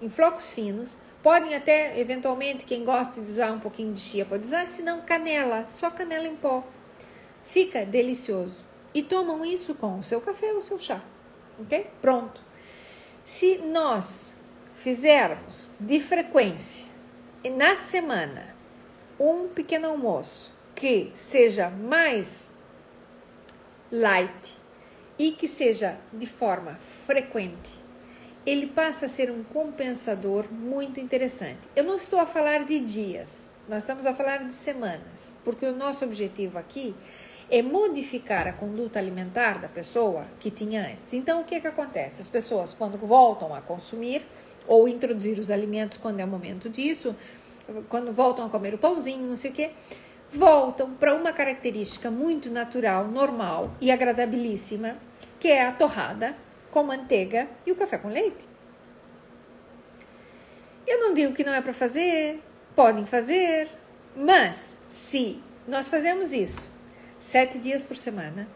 em flocos finos. Podem até, eventualmente, quem gosta de usar um pouquinho de chia pode usar, se não canela, só canela em pó. Fica delicioso e tomam isso com o seu café ou o seu chá. Ok? Pronto. Se nós fizermos de frequência na semana um pequeno almoço que seja mais light e que seja de forma frequente, ele passa a ser um compensador muito interessante. Eu não estou a falar de dias, nós estamos a falar de semanas, porque o nosso objetivo aqui é modificar a conduta alimentar da pessoa que tinha antes. Então, o que, que acontece? As pessoas, quando voltam a consumir ou introduzir os alimentos quando é o momento disso, quando voltam a comer o pãozinho, não sei o que, voltam para uma característica muito natural, normal e agradabilíssima, que é a torrada com manteiga e o café com leite. Eu não digo que não é para fazer, podem fazer, mas se nós fazemos isso sete dias por semana,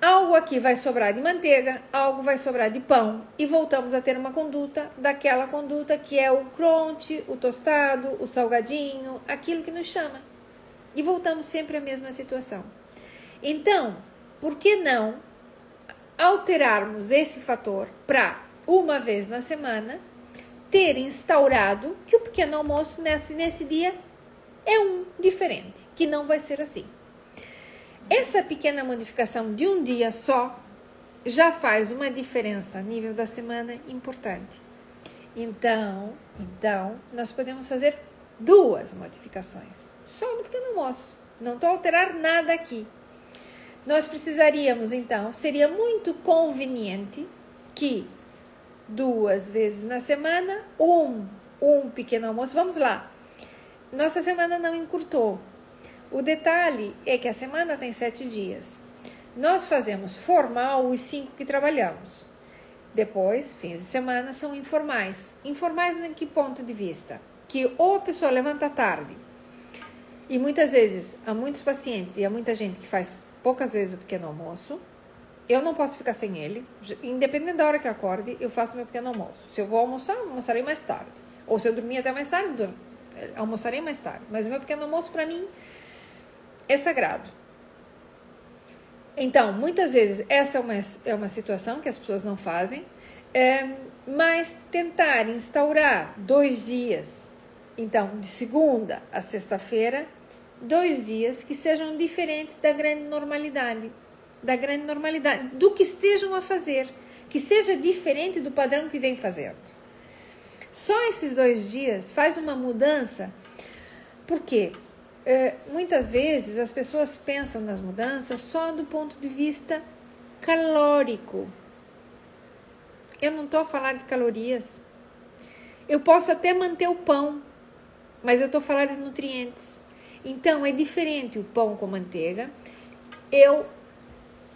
algo aqui vai sobrar de manteiga, algo vai sobrar de pão e voltamos a ter uma conduta daquela conduta que é o crunch, o tostado, o salgadinho, aquilo que nos chama. E voltamos sempre à mesma situação. Então, por que não alterarmos esse fator para uma vez na semana ter instaurado que o pequeno almoço nesse, nesse dia é um diferente, que não vai ser assim. Essa pequena modificação de um dia só já faz uma diferença a nível da semana importante. Então, então nós podemos fazer duas modificações só no pequeno almoço. Não estou alterar nada aqui. Nós precisaríamos, então, seria muito conveniente que duas vezes na semana, um, um pequeno almoço. Vamos lá. Nossa semana não encurtou. O detalhe é que a semana tem sete dias. Nós fazemos formal os cinco que trabalhamos. Depois, fins de semana são informais. Informais em que ponto de vista? Que ou a pessoa levanta tarde, e muitas vezes há muitos pacientes e há muita gente que faz poucas vezes o pequeno almoço. Eu não posso ficar sem ele. Independente da hora que eu acorde, eu faço meu pequeno almoço. Se eu vou almoçar, almoçarei mais tarde. Ou se eu dormir até mais tarde, almoçarei mais tarde. Mas o meu pequeno almoço, para mim, é sagrado. Então, muitas vezes, essa é uma, é uma situação que as pessoas não fazem, é, mas tentar instaurar dois dias, então, de segunda a sexta-feira, dois dias que sejam diferentes da grande normalidade, da grande normalidade, do que estejam a fazer, que seja diferente do padrão que vem fazendo. Só esses dois dias faz uma mudança, porque é, muitas vezes as pessoas pensam nas mudanças só do ponto de vista calórico. Eu não estou a falar de calorias. Eu posso até manter o pão, mas eu estou a falar de nutrientes. Então é diferente o pão com manteiga. Eu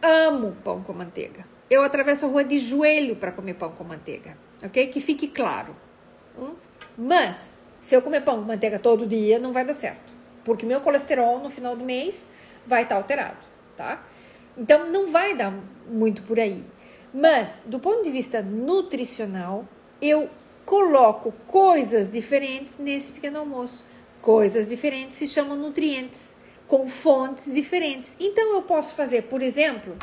amo pão com manteiga. Eu atravesso a rua de joelho para comer pão com manteiga, ok? Que fique claro. Hum? Mas, se eu comer pão manteiga todo dia, não vai dar certo. Porque meu colesterol no final do mês vai estar tá alterado, tá? Então, não vai dar muito por aí. Mas, do ponto de vista nutricional, eu coloco coisas diferentes nesse pequeno almoço. Coisas diferentes se chamam nutrientes, com fontes diferentes. Então, eu posso fazer, por exemplo,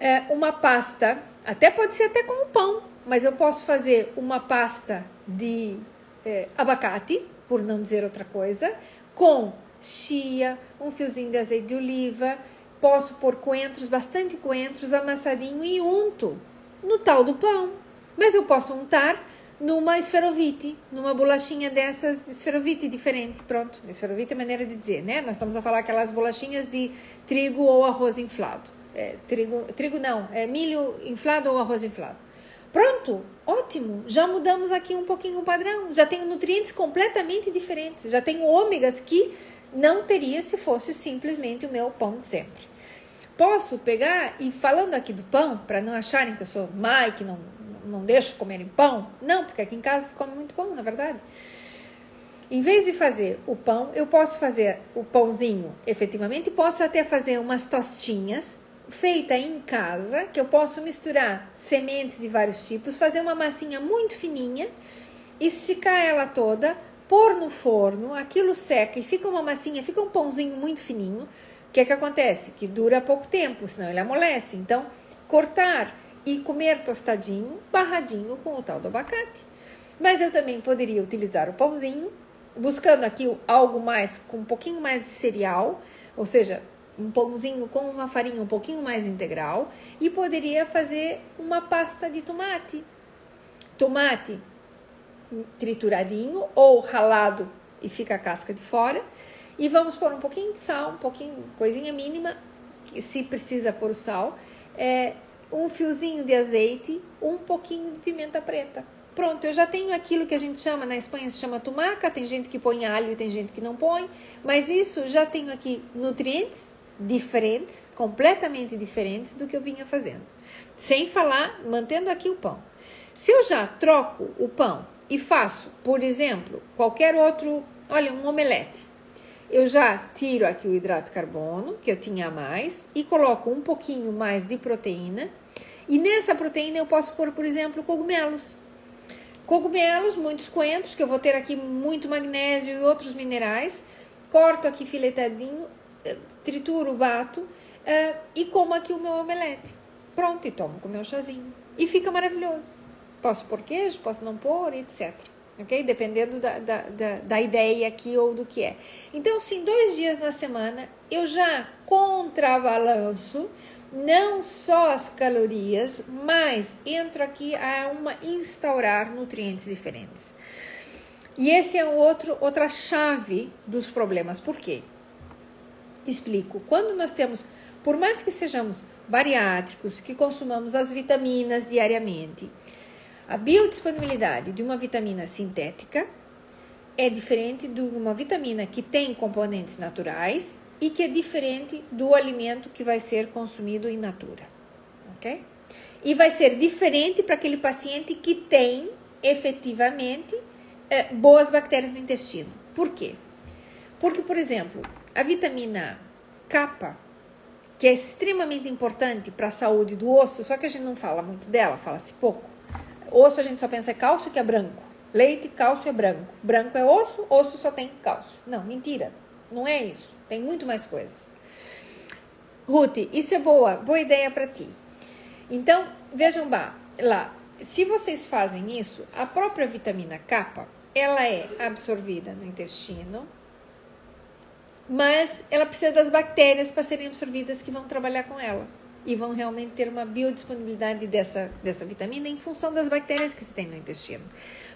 é, uma pasta, até pode ser até com o pão, mas eu posso fazer uma pasta de é, abacate, por não dizer outra coisa, com chia, um fiozinho de azeite de oliva, posso pôr coentros, bastante coentros, amassadinho e unto no tal do pão. Mas eu posso untar numa esferovite, numa bolachinha dessas, esferovite diferente, pronto. Esferovite é maneira de dizer, né? Nós estamos a falar aquelas bolachinhas de trigo ou arroz inflado. É, trigo, trigo não, é milho inflado ou arroz inflado. Pronto, ótimo. Já mudamos aqui um pouquinho o padrão. Já tenho nutrientes completamente diferentes. Já tenho ômegas que não teria se fosse simplesmente o meu pão de sempre. Posso pegar e falando aqui do pão, para não acharem que eu sou má e que não, não deixo comerem pão. Não, porque aqui em casa se come muito pão, na verdade. Em vez de fazer o pão, eu posso fazer o pãozinho efetivamente, posso até fazer umas tostinhas feita em casa, que eu posso misturar sementes de vários tipos, fazer uma massinha muito fininha, esticar ela toda, pôr no forno, aquilo seca e fica uma massinha, fica um pãozinho muito fininho. O que é que acontece? Que dura pouco tempo, senão ele amolece. Então, cortar e comer tostadinho, barradinho com o tal do abacate. Mas eu também poderia utilizar o pãozinho, buscando aqui algo mais com um pouquinho mais de cereal, ou seja, um pãozinho com uma farinha um pouquinho mais integral e poderia fazer uma pasta de tomate. Tomate trituradinho ou ralado e fica a casca de fora. E vamos pôr um pouquinho de sal, um pouquinho, coisinha mínima, se precisa pôr o sal, é, um fiozinho de azeite, um pouquinho de pimenta preta. Pronto, eu já tenho aquilo que a gente chama, na Espanha se chama tumaca, tem gente que põe alho e tem gente que não põe, mas isso já tenho aqui nutrientes diferentes, completamente diferentes do que eu vinha fazendo. Sem falar, mantendo aqui o pão. Se eu já troco o pão e faço, por exemplo, qualquer outro, olha, um omelete, eu já tiro aqui o hidrato de carbono, que eu tinha a mais, e coloco um pouquinho mais de proteína. E nessa proteína eu posso pôr, por exemplo, cogumelos. Cogumelos, muitos coentros, que eu vou ter aqui muito magnésio e outros minerais. Corto aqui filetadinho, trituro, bato uh, e como aqui o meu omelete. Pronto, e tomo com o meu chazinho. E fica maravilhoso. Posso pôr queijo, posso não pôr, etc. Ok? Dependendo da, da, da, da ideia aqui ou do que é. Então, sim, dois dias na semana eu já contrabalanço não só as calorias, mas entro aqui a uma instaurar nutrientes diferentes. E esse é outro, outra chave dos problemas. Por quê? Explico. Quando nós temos, por mais que sejamos bariátricos, que consumamos as vitaminas diariamente, a biodisponibilidade de uma vitamina sintética é diferente de uma vitamina que tem componentes naturais e que é diferente do alimento que vai ser consumido in natura, ok? E vai ser diferente para aquele paciente que tem efetivamente é, boas bactérias no intestino. Por quê? Porque, por exemplo, a vitamina K, que é extremamente importante para a saúde do osso, só que a gente não fala muito dela, fala-se pouco. Osso a gente só pensa é cálcio que é branco. Leite, cálcio é branco. Branco é osso, osso só tem cálcio. Não, mentira. Não é isso. Tem muito mais coisas. Ruth, isso é boa, boa ideia para ti. Então, vejam lá, se vocês fazem isso, a própria vitamina K, ela é absorvida no intestino, mas ela precisa das bactérias para serem absorvidas que vão trabalhar com ela e vão realmente ter uma biodisponibilidade dessa, dessa vitamina em função das bactérias que se tem no intestino.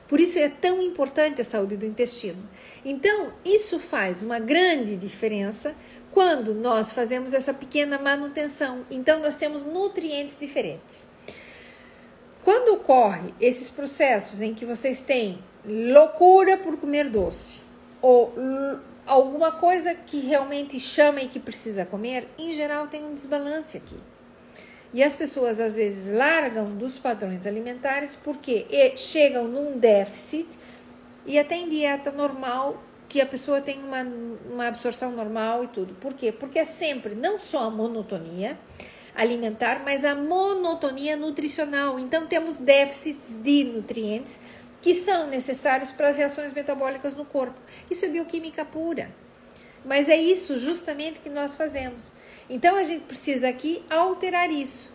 Por isso é tão importante a saúde do intestino. Então, isso faz uma grande diferença quando nós fazemos essa pequena manutenção. Então, nós temos nutrientes diferentes. Quando ocorre esses processos em que vocês têm loucura por comer doce ou alguma coisa que realmente chama e que precisa comer, em geral tem um desbalance aqui. E as pessoas às vezes largam dos padrões alimentares porque chegam num déficit e até em dieta normal que a pessoa tem uma, uma absorção normal e tudo. Por quê? Porque é sempre não só a monotonia alimentar, mas a monotonia nutricional. Então temos déficits de nutrientes que são necessários para as reações metabólicas no corpo. Isso é bioquímica pura. Mas é isso justamente que nós fazemos. Então a gente precisa aqui alterar isso.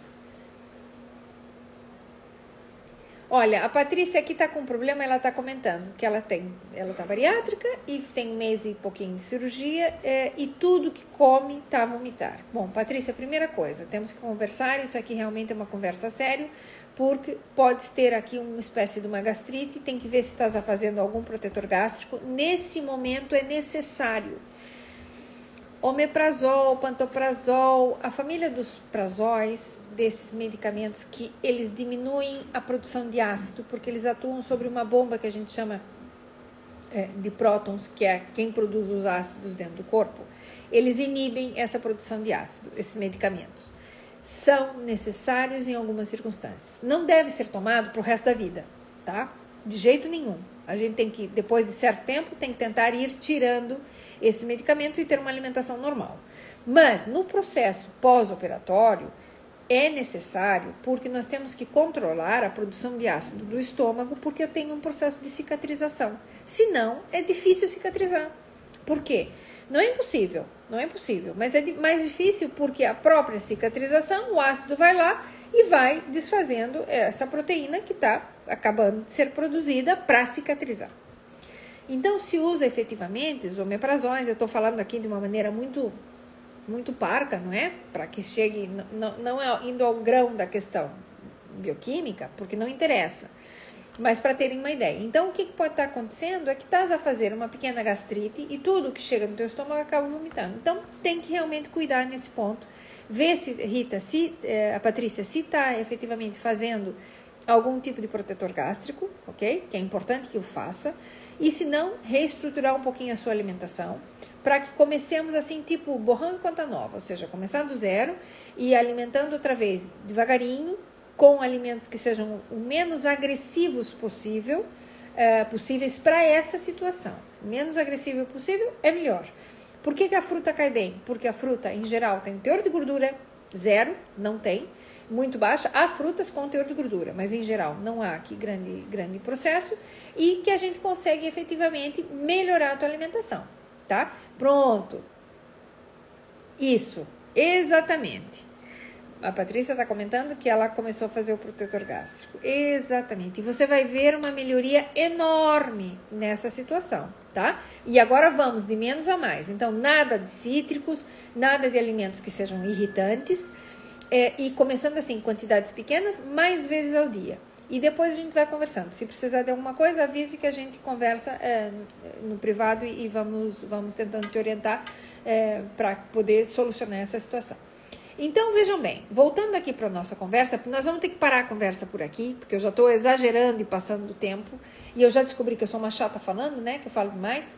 Olha, a Patrícia aqui está com um problema, ela está comentando que ela tem, ela está bariátrica e tem um mês e pouquinho de cirurgia é, e tudo que come está a vomitar. Bom, Patrícia, primeira coisa, temos que conversar, isso aqui realmente é uma conversa séria, porque pode ter aqui uma espécie de uma gastrite, tem que ver se está fazendo algum protetor gástrico. Nesse momento é necessário omeprazol, pantoprazol, a família dos prazóis, desses medicamentos que eles diminuem a produção de ácido, porque eles atuam sobre uma bomba que a gente chama é, de prótons, que é quem produz os ácidos dentro do corpo. Eles inibem essa produção de ácido, esses medicamentos. São necessários em algumas circunstâncias. Não deve ser tomado para o resto da vida, tá? De jeito nenhum. A gente tem que, depois de certo tempo, tem que tentar ir tirando esses medicamentos e ter uma alimentação normal. Mas no processo pós-operatório é necessário porque nós temos que controlar a produção de ácido do estômago porque eu tenho um processo de cicatrização. Senão, é difícil cicatrizar. Por quê? Não é impossível, não é impossível, mas é mais difícil porque a própria cicatrização, o ácido vai lá e vai desfazendo essa proteína que está acabando de ser produzida para cicatrizar. Então, se usa efetivamente os omeprazóis, eu estou falando aqui de uma maneira muito muito parca, não é? Para que chegue, não, não é indo ao grão da questão bioquímica, porque não interessa, mas para terem uma ideia. Então, o que, que pode estar tá acontecendo é que estás a fazer uma pequena gastrite e tudo que chega no teu estômago acaba vomitando. Então, tem que realmente cuidar nesse ponto. Ver se, Rita, se eh, a Patrícia, se está efetivamente fazendo algum tipo de protetor gástrico, ok? Que é importante que o faça. E se não, reestruturar um pouquinho a sua alimentação para que comecemos assim, tipo, borrão em conta nova, ou seja, começar do zero e alimentando outra vez devagarinho, com alimentos que sejam o menos agressivos possível, uh, possíveis para essa situação. Menos agressivo possível é melhor. Por que, que a fruta cai bem? Porque a fruta, em geral, tem teor de gordura zero, não tem, muito baixa. Há frutas com teor de gordura, mas em geral não há aqui grande, grande processo e que a gente consegue efetivamente melhorar a tua alimentação, tá? Pronto. Isso, exatamente. A Patrícia está comentando que ela começou a fazer o protetor gástrico. Exatamente. E você vai ver uma melhoria enorme nessa situação, tá? E agora vamos de menos a mais. Então, nada de cítricos, nada de alimentos que sejam irritantes. É, e começando assim, quantidades pequenas, mais vezes ao dia. E depois a gente vai conversando. Se precisar de alguma coisa, avise que a gente conversa é, no privado e, vamos, vamos tentando te orientar é, para poder solucionar essa situação. Então vejam bem, voltando aqui para a nossa conversa, nós vamos ter que parar a conversa por aqui, porque eu já estou exagerando e passando do tempo, e eu já descobri que eu sou uma chata falando, né? Que eu falo demais.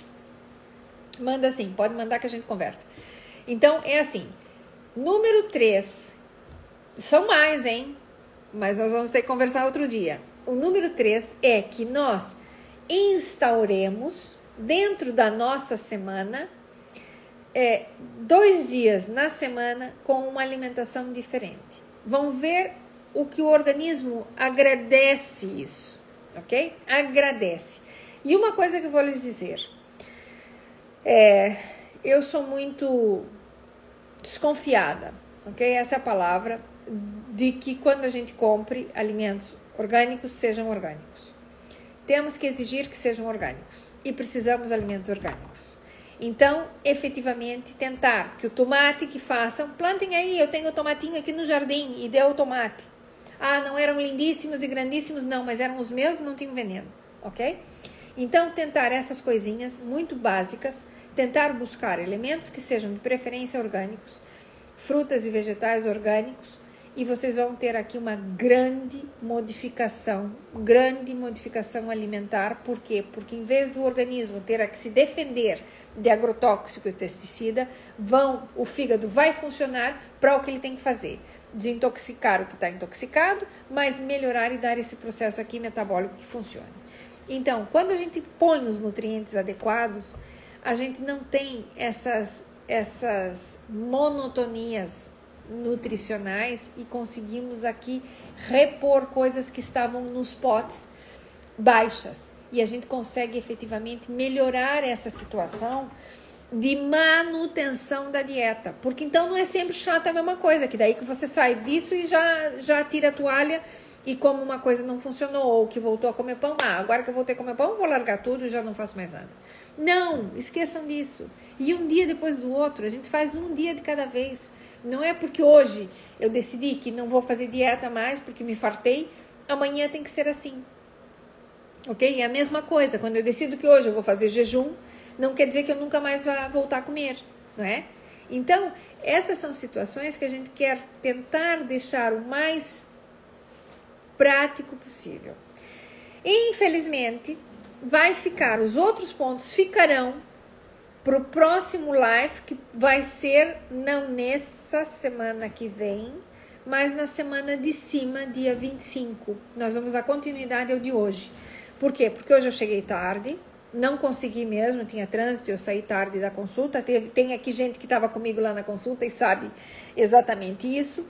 Manda assim, pode mandar que a gente conversa. Então é assim: número 3, são mais, hein? mas nós vamos ter que conversar outro dia. O número 3 é que nós instauremos dentro da nossa semana é, dois dias na semana com uma alimentação diferente. Vão ver o que o organismo agradece isso, ok? Agradece. E uma coisa que eu vou lhes dizer: é, eu sou muito desconfiada, ok? Essa é a palavra de que quando a gente compre alimentos orgânicos, sejam orgânicos. Temos que exigir que sejam orgânicos e precisamos de alimentos orgânicos. Então, efetivamente, tentar que o tomate que façam, plantem aí, eu tenho o tomatinho aqui no jardim e deu o tomate. Ah, não eram lindíssimos e grandíssimos, não, mas eram os meus e não tinham veneno, ok? Então, tentar essas coisinhas muito básicas, tentar buscar elementos que sejam de preferência orgânicos, frutas e vegetais orgânicos, e vocês vão ter aqui uma grande modificação, grande modificação alimentar. Por quê? Porque em vez do organismo ter que se defender de agrotóxico e pesticida, vão, o fígado vai funcionar para o que ele tem que fazer. Desintoxicar o que está intoxicado, mas melhorar e dar esse processo aqui metabólico que funcione. Então, quando a gente põe os nutrientes adequados, a gente não tem essas, essas monotonias nutricionais e conseguimos aqui repor coisas que estavam nos potes baixas. E a gente consegue efetivamente melhorar essa situação de manutenção da dieta. Porque então não é sempre chata a mesma coisa, que daí que você sai disso e já, já tira a toalha e como uma coisa não funcionou ou que voltou a comer pão, ah, agora que eu voltei a comer pão, vou largar tudo e já não faço mais nada. Não, esqueçam disso. E um dia depois do outro, a gente faz um dia de cada vez. Não é porque hoje eu decidi que não vou fazer dieta mais porque me fartei, amanhã tem que ser assim. Ok? É a mesma coisa. Quando eu decido que hoje eu vou fazer jejum, não quer dizer que eu nunca mais vá voltar a comer, não é? Então, essas são situações que a gente quer tentar deixar o mais prático possível. Infelizmente, vai ficar, os outros pontos ficarão para o próximo live, que vai ser não nessa semana que vem, mas na semana de cima, dia 25. Nós vamos dar continuidade ao de hoje. Por quê? Porque hoje eu cheguei tarde, não consegui mesmo, tinha trânsito, eu saí tarde da consulta. Teve, tem aqui gente que estava comigo lá na consulta e sabe exatamente isso.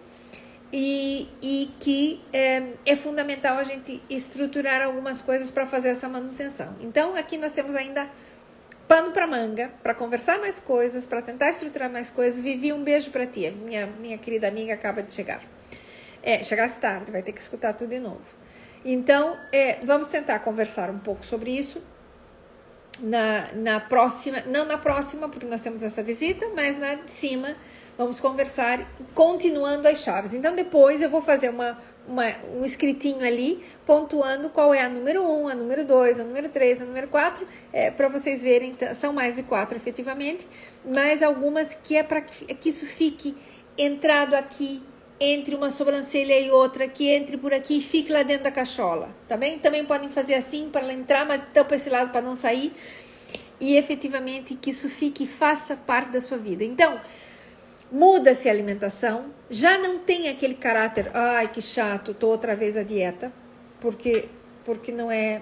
E, e que é, é fundamental a gente estruturar algumas coisas para fazer essa manutenção. Então, aqui nós temos ainda pano para manga, para conversar mais coisas, para tentar estruturar mais coisas. Vivi, um beijo para ti, minha, minha querida amiga acaba de chegar. É, chegasse tarde, vai ter que escutar tudo de novo. Então, é, vamos tentar conversar um pouco sobre isso na, na próxima, não na próxima, porque nós temos essa visita, mas na de cima, vamos conversar continuando as chaves. Então, depois eu vou fazer uma, uma, um escritinho ali, pontuando qual é a número 1, a número 2, a número 3, a número 4, é, para vocês verem, são mais de quatro efetivamente, mas algumas que é para que, que isso fique entrado aqui entre uma sobrancelha e outra, que entre por aqui e fique lá dentro da cachola, tá bem? Também podem fazer assim para entrar, mas tampa esse lado para não sair. E efetivamente que isso fique faça parte da sua vida. Então, muda-se a alimentação, já não tem aquele caráter, ai que chato, tô outra vez a dieta, porque, porque não é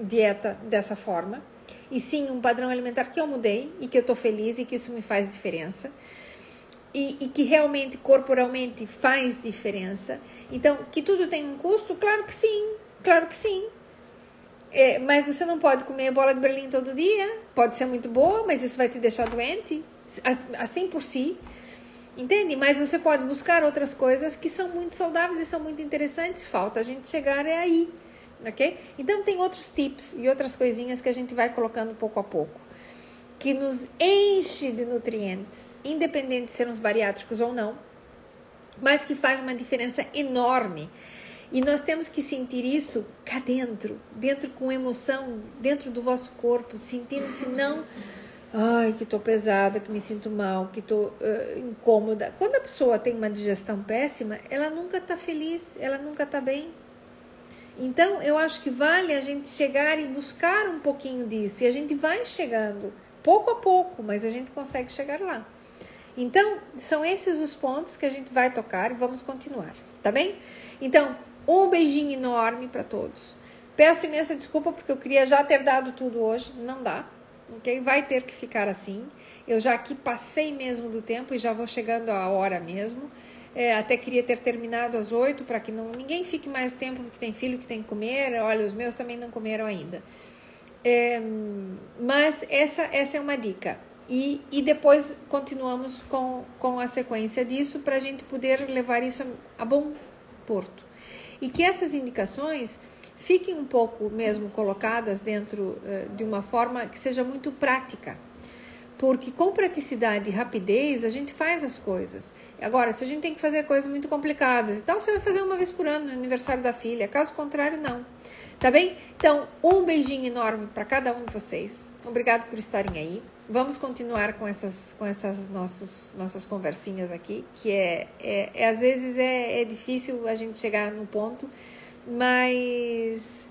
dieta dessa forma, e sim um padrão alimentar que eu mudei e que eu tô feliz e que isso me faz diferença e, e, que realmente corporalmente faz diferença. Então, que tudo tem um custo? Claro que sim, claro que sim. É, mas você não pode comer bola de Berlim todo dia. Pode ser muito boa, mas isso vai te deixar doente, assim por si. Entende? Mas você pode buscar outras coisas que são muito saudáveis e são muito interessantes. Falta a gente chegar é aí, ok? Então tem outros tips e outras coisinhas que a gente vai colocando pouco a pouco que nos enche de nutrientes, independente de sermos bariátricos ou não, mas que faz uma diferença enorme. E nós temos que sentir isso cá dentro, dentro com emoção, dentro do vosso corpo, sentindo-se não, ai, que tô pesada, que me sinto mal, que tô uh, incômoda. Quando a pessoa tem uma digestão péssima, ela nunca tá feliz, ela nunca tá bem. Então, eu acho que vale a gente chegar e buscar um pouquinho disso, e a gente vai chegando pouco a pouco, mas a gente consegue chegar lá. Então, são esses os pontos que a gente vai tocar e vamos continuar, tá bem? Então, um beijinho enorme para todos. Peço imensa desculpa porque eu queria já ter dado tudo hoje, não dá, ok? Vai ter que ficar assim. Eu já aqui passei mesmo do tempo e já vou chegando à hora mesmo. É, até queria ter terminado às oito para que não, ninguém fique mais tempo porque tem filho que tem que comer. Olha, os meus também não comeram ainda. É, mas essa, essa é uma dica. E, e depois continuamos com, com a sequência disso para a gente poder levar isso a, bom porto. E que essas indicações fiquem um pouco mesmo colocadas dentro uh, de uma forma que seja muito prática. Porque com praticidade e rapidez a gente faz as coisas. Agora, se a gente tem que fazer coisas muito complicadas e tal, você vai fazer uma vez por ano no aniversário da filha. Caso contrário, não. Tá bem? Então, um beijinho enorme para cada um de vocês. Obrigado por estarem aí. Vamos continuar com essas, com essas nossos, nossas conversinhas aqui, que é, é, é às vezes é, é difícil a gente chegar no ponto, mas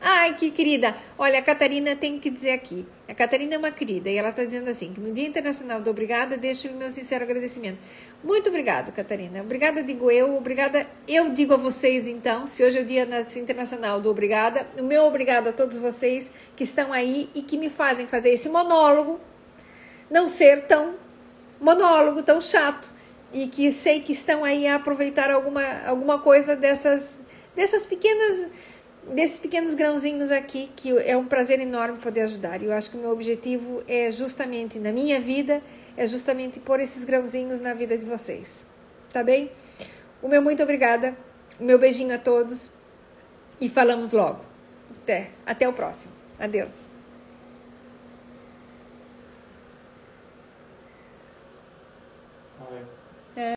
Ai, que querida. Olha, a Catarina tem que dizer aqui. A Catarina é uma querida e ela está dizendo assim: que no Dia Internacional do Obrigada, deixo o meu sincero agradecimento. Muito obrigado, Catarina. Obrigada, digo eu. Obrigada, eu digo a vocês então. Se hoje é o Dia Internacional do Obrigada, o meu obrigado a todos vocês que estão aí e que me fazem fazer esse monólogo não ser tão monólogo, tão chato. E que sei que estão aí a aproveitar alguma, alguma coisa dessas, dessas pequenas desses pequenos grãozinhos aqui, que é um prazer enorme poder ajudar. E eu acho que o meu objetivo é justamente, na minha vida, é justamente pôr esses grãozinhos na vida de vocês. Tá bem? O meu muito obrigada, o meu beijinho a todos e falamos logo. Até, até o próximo. Adeus.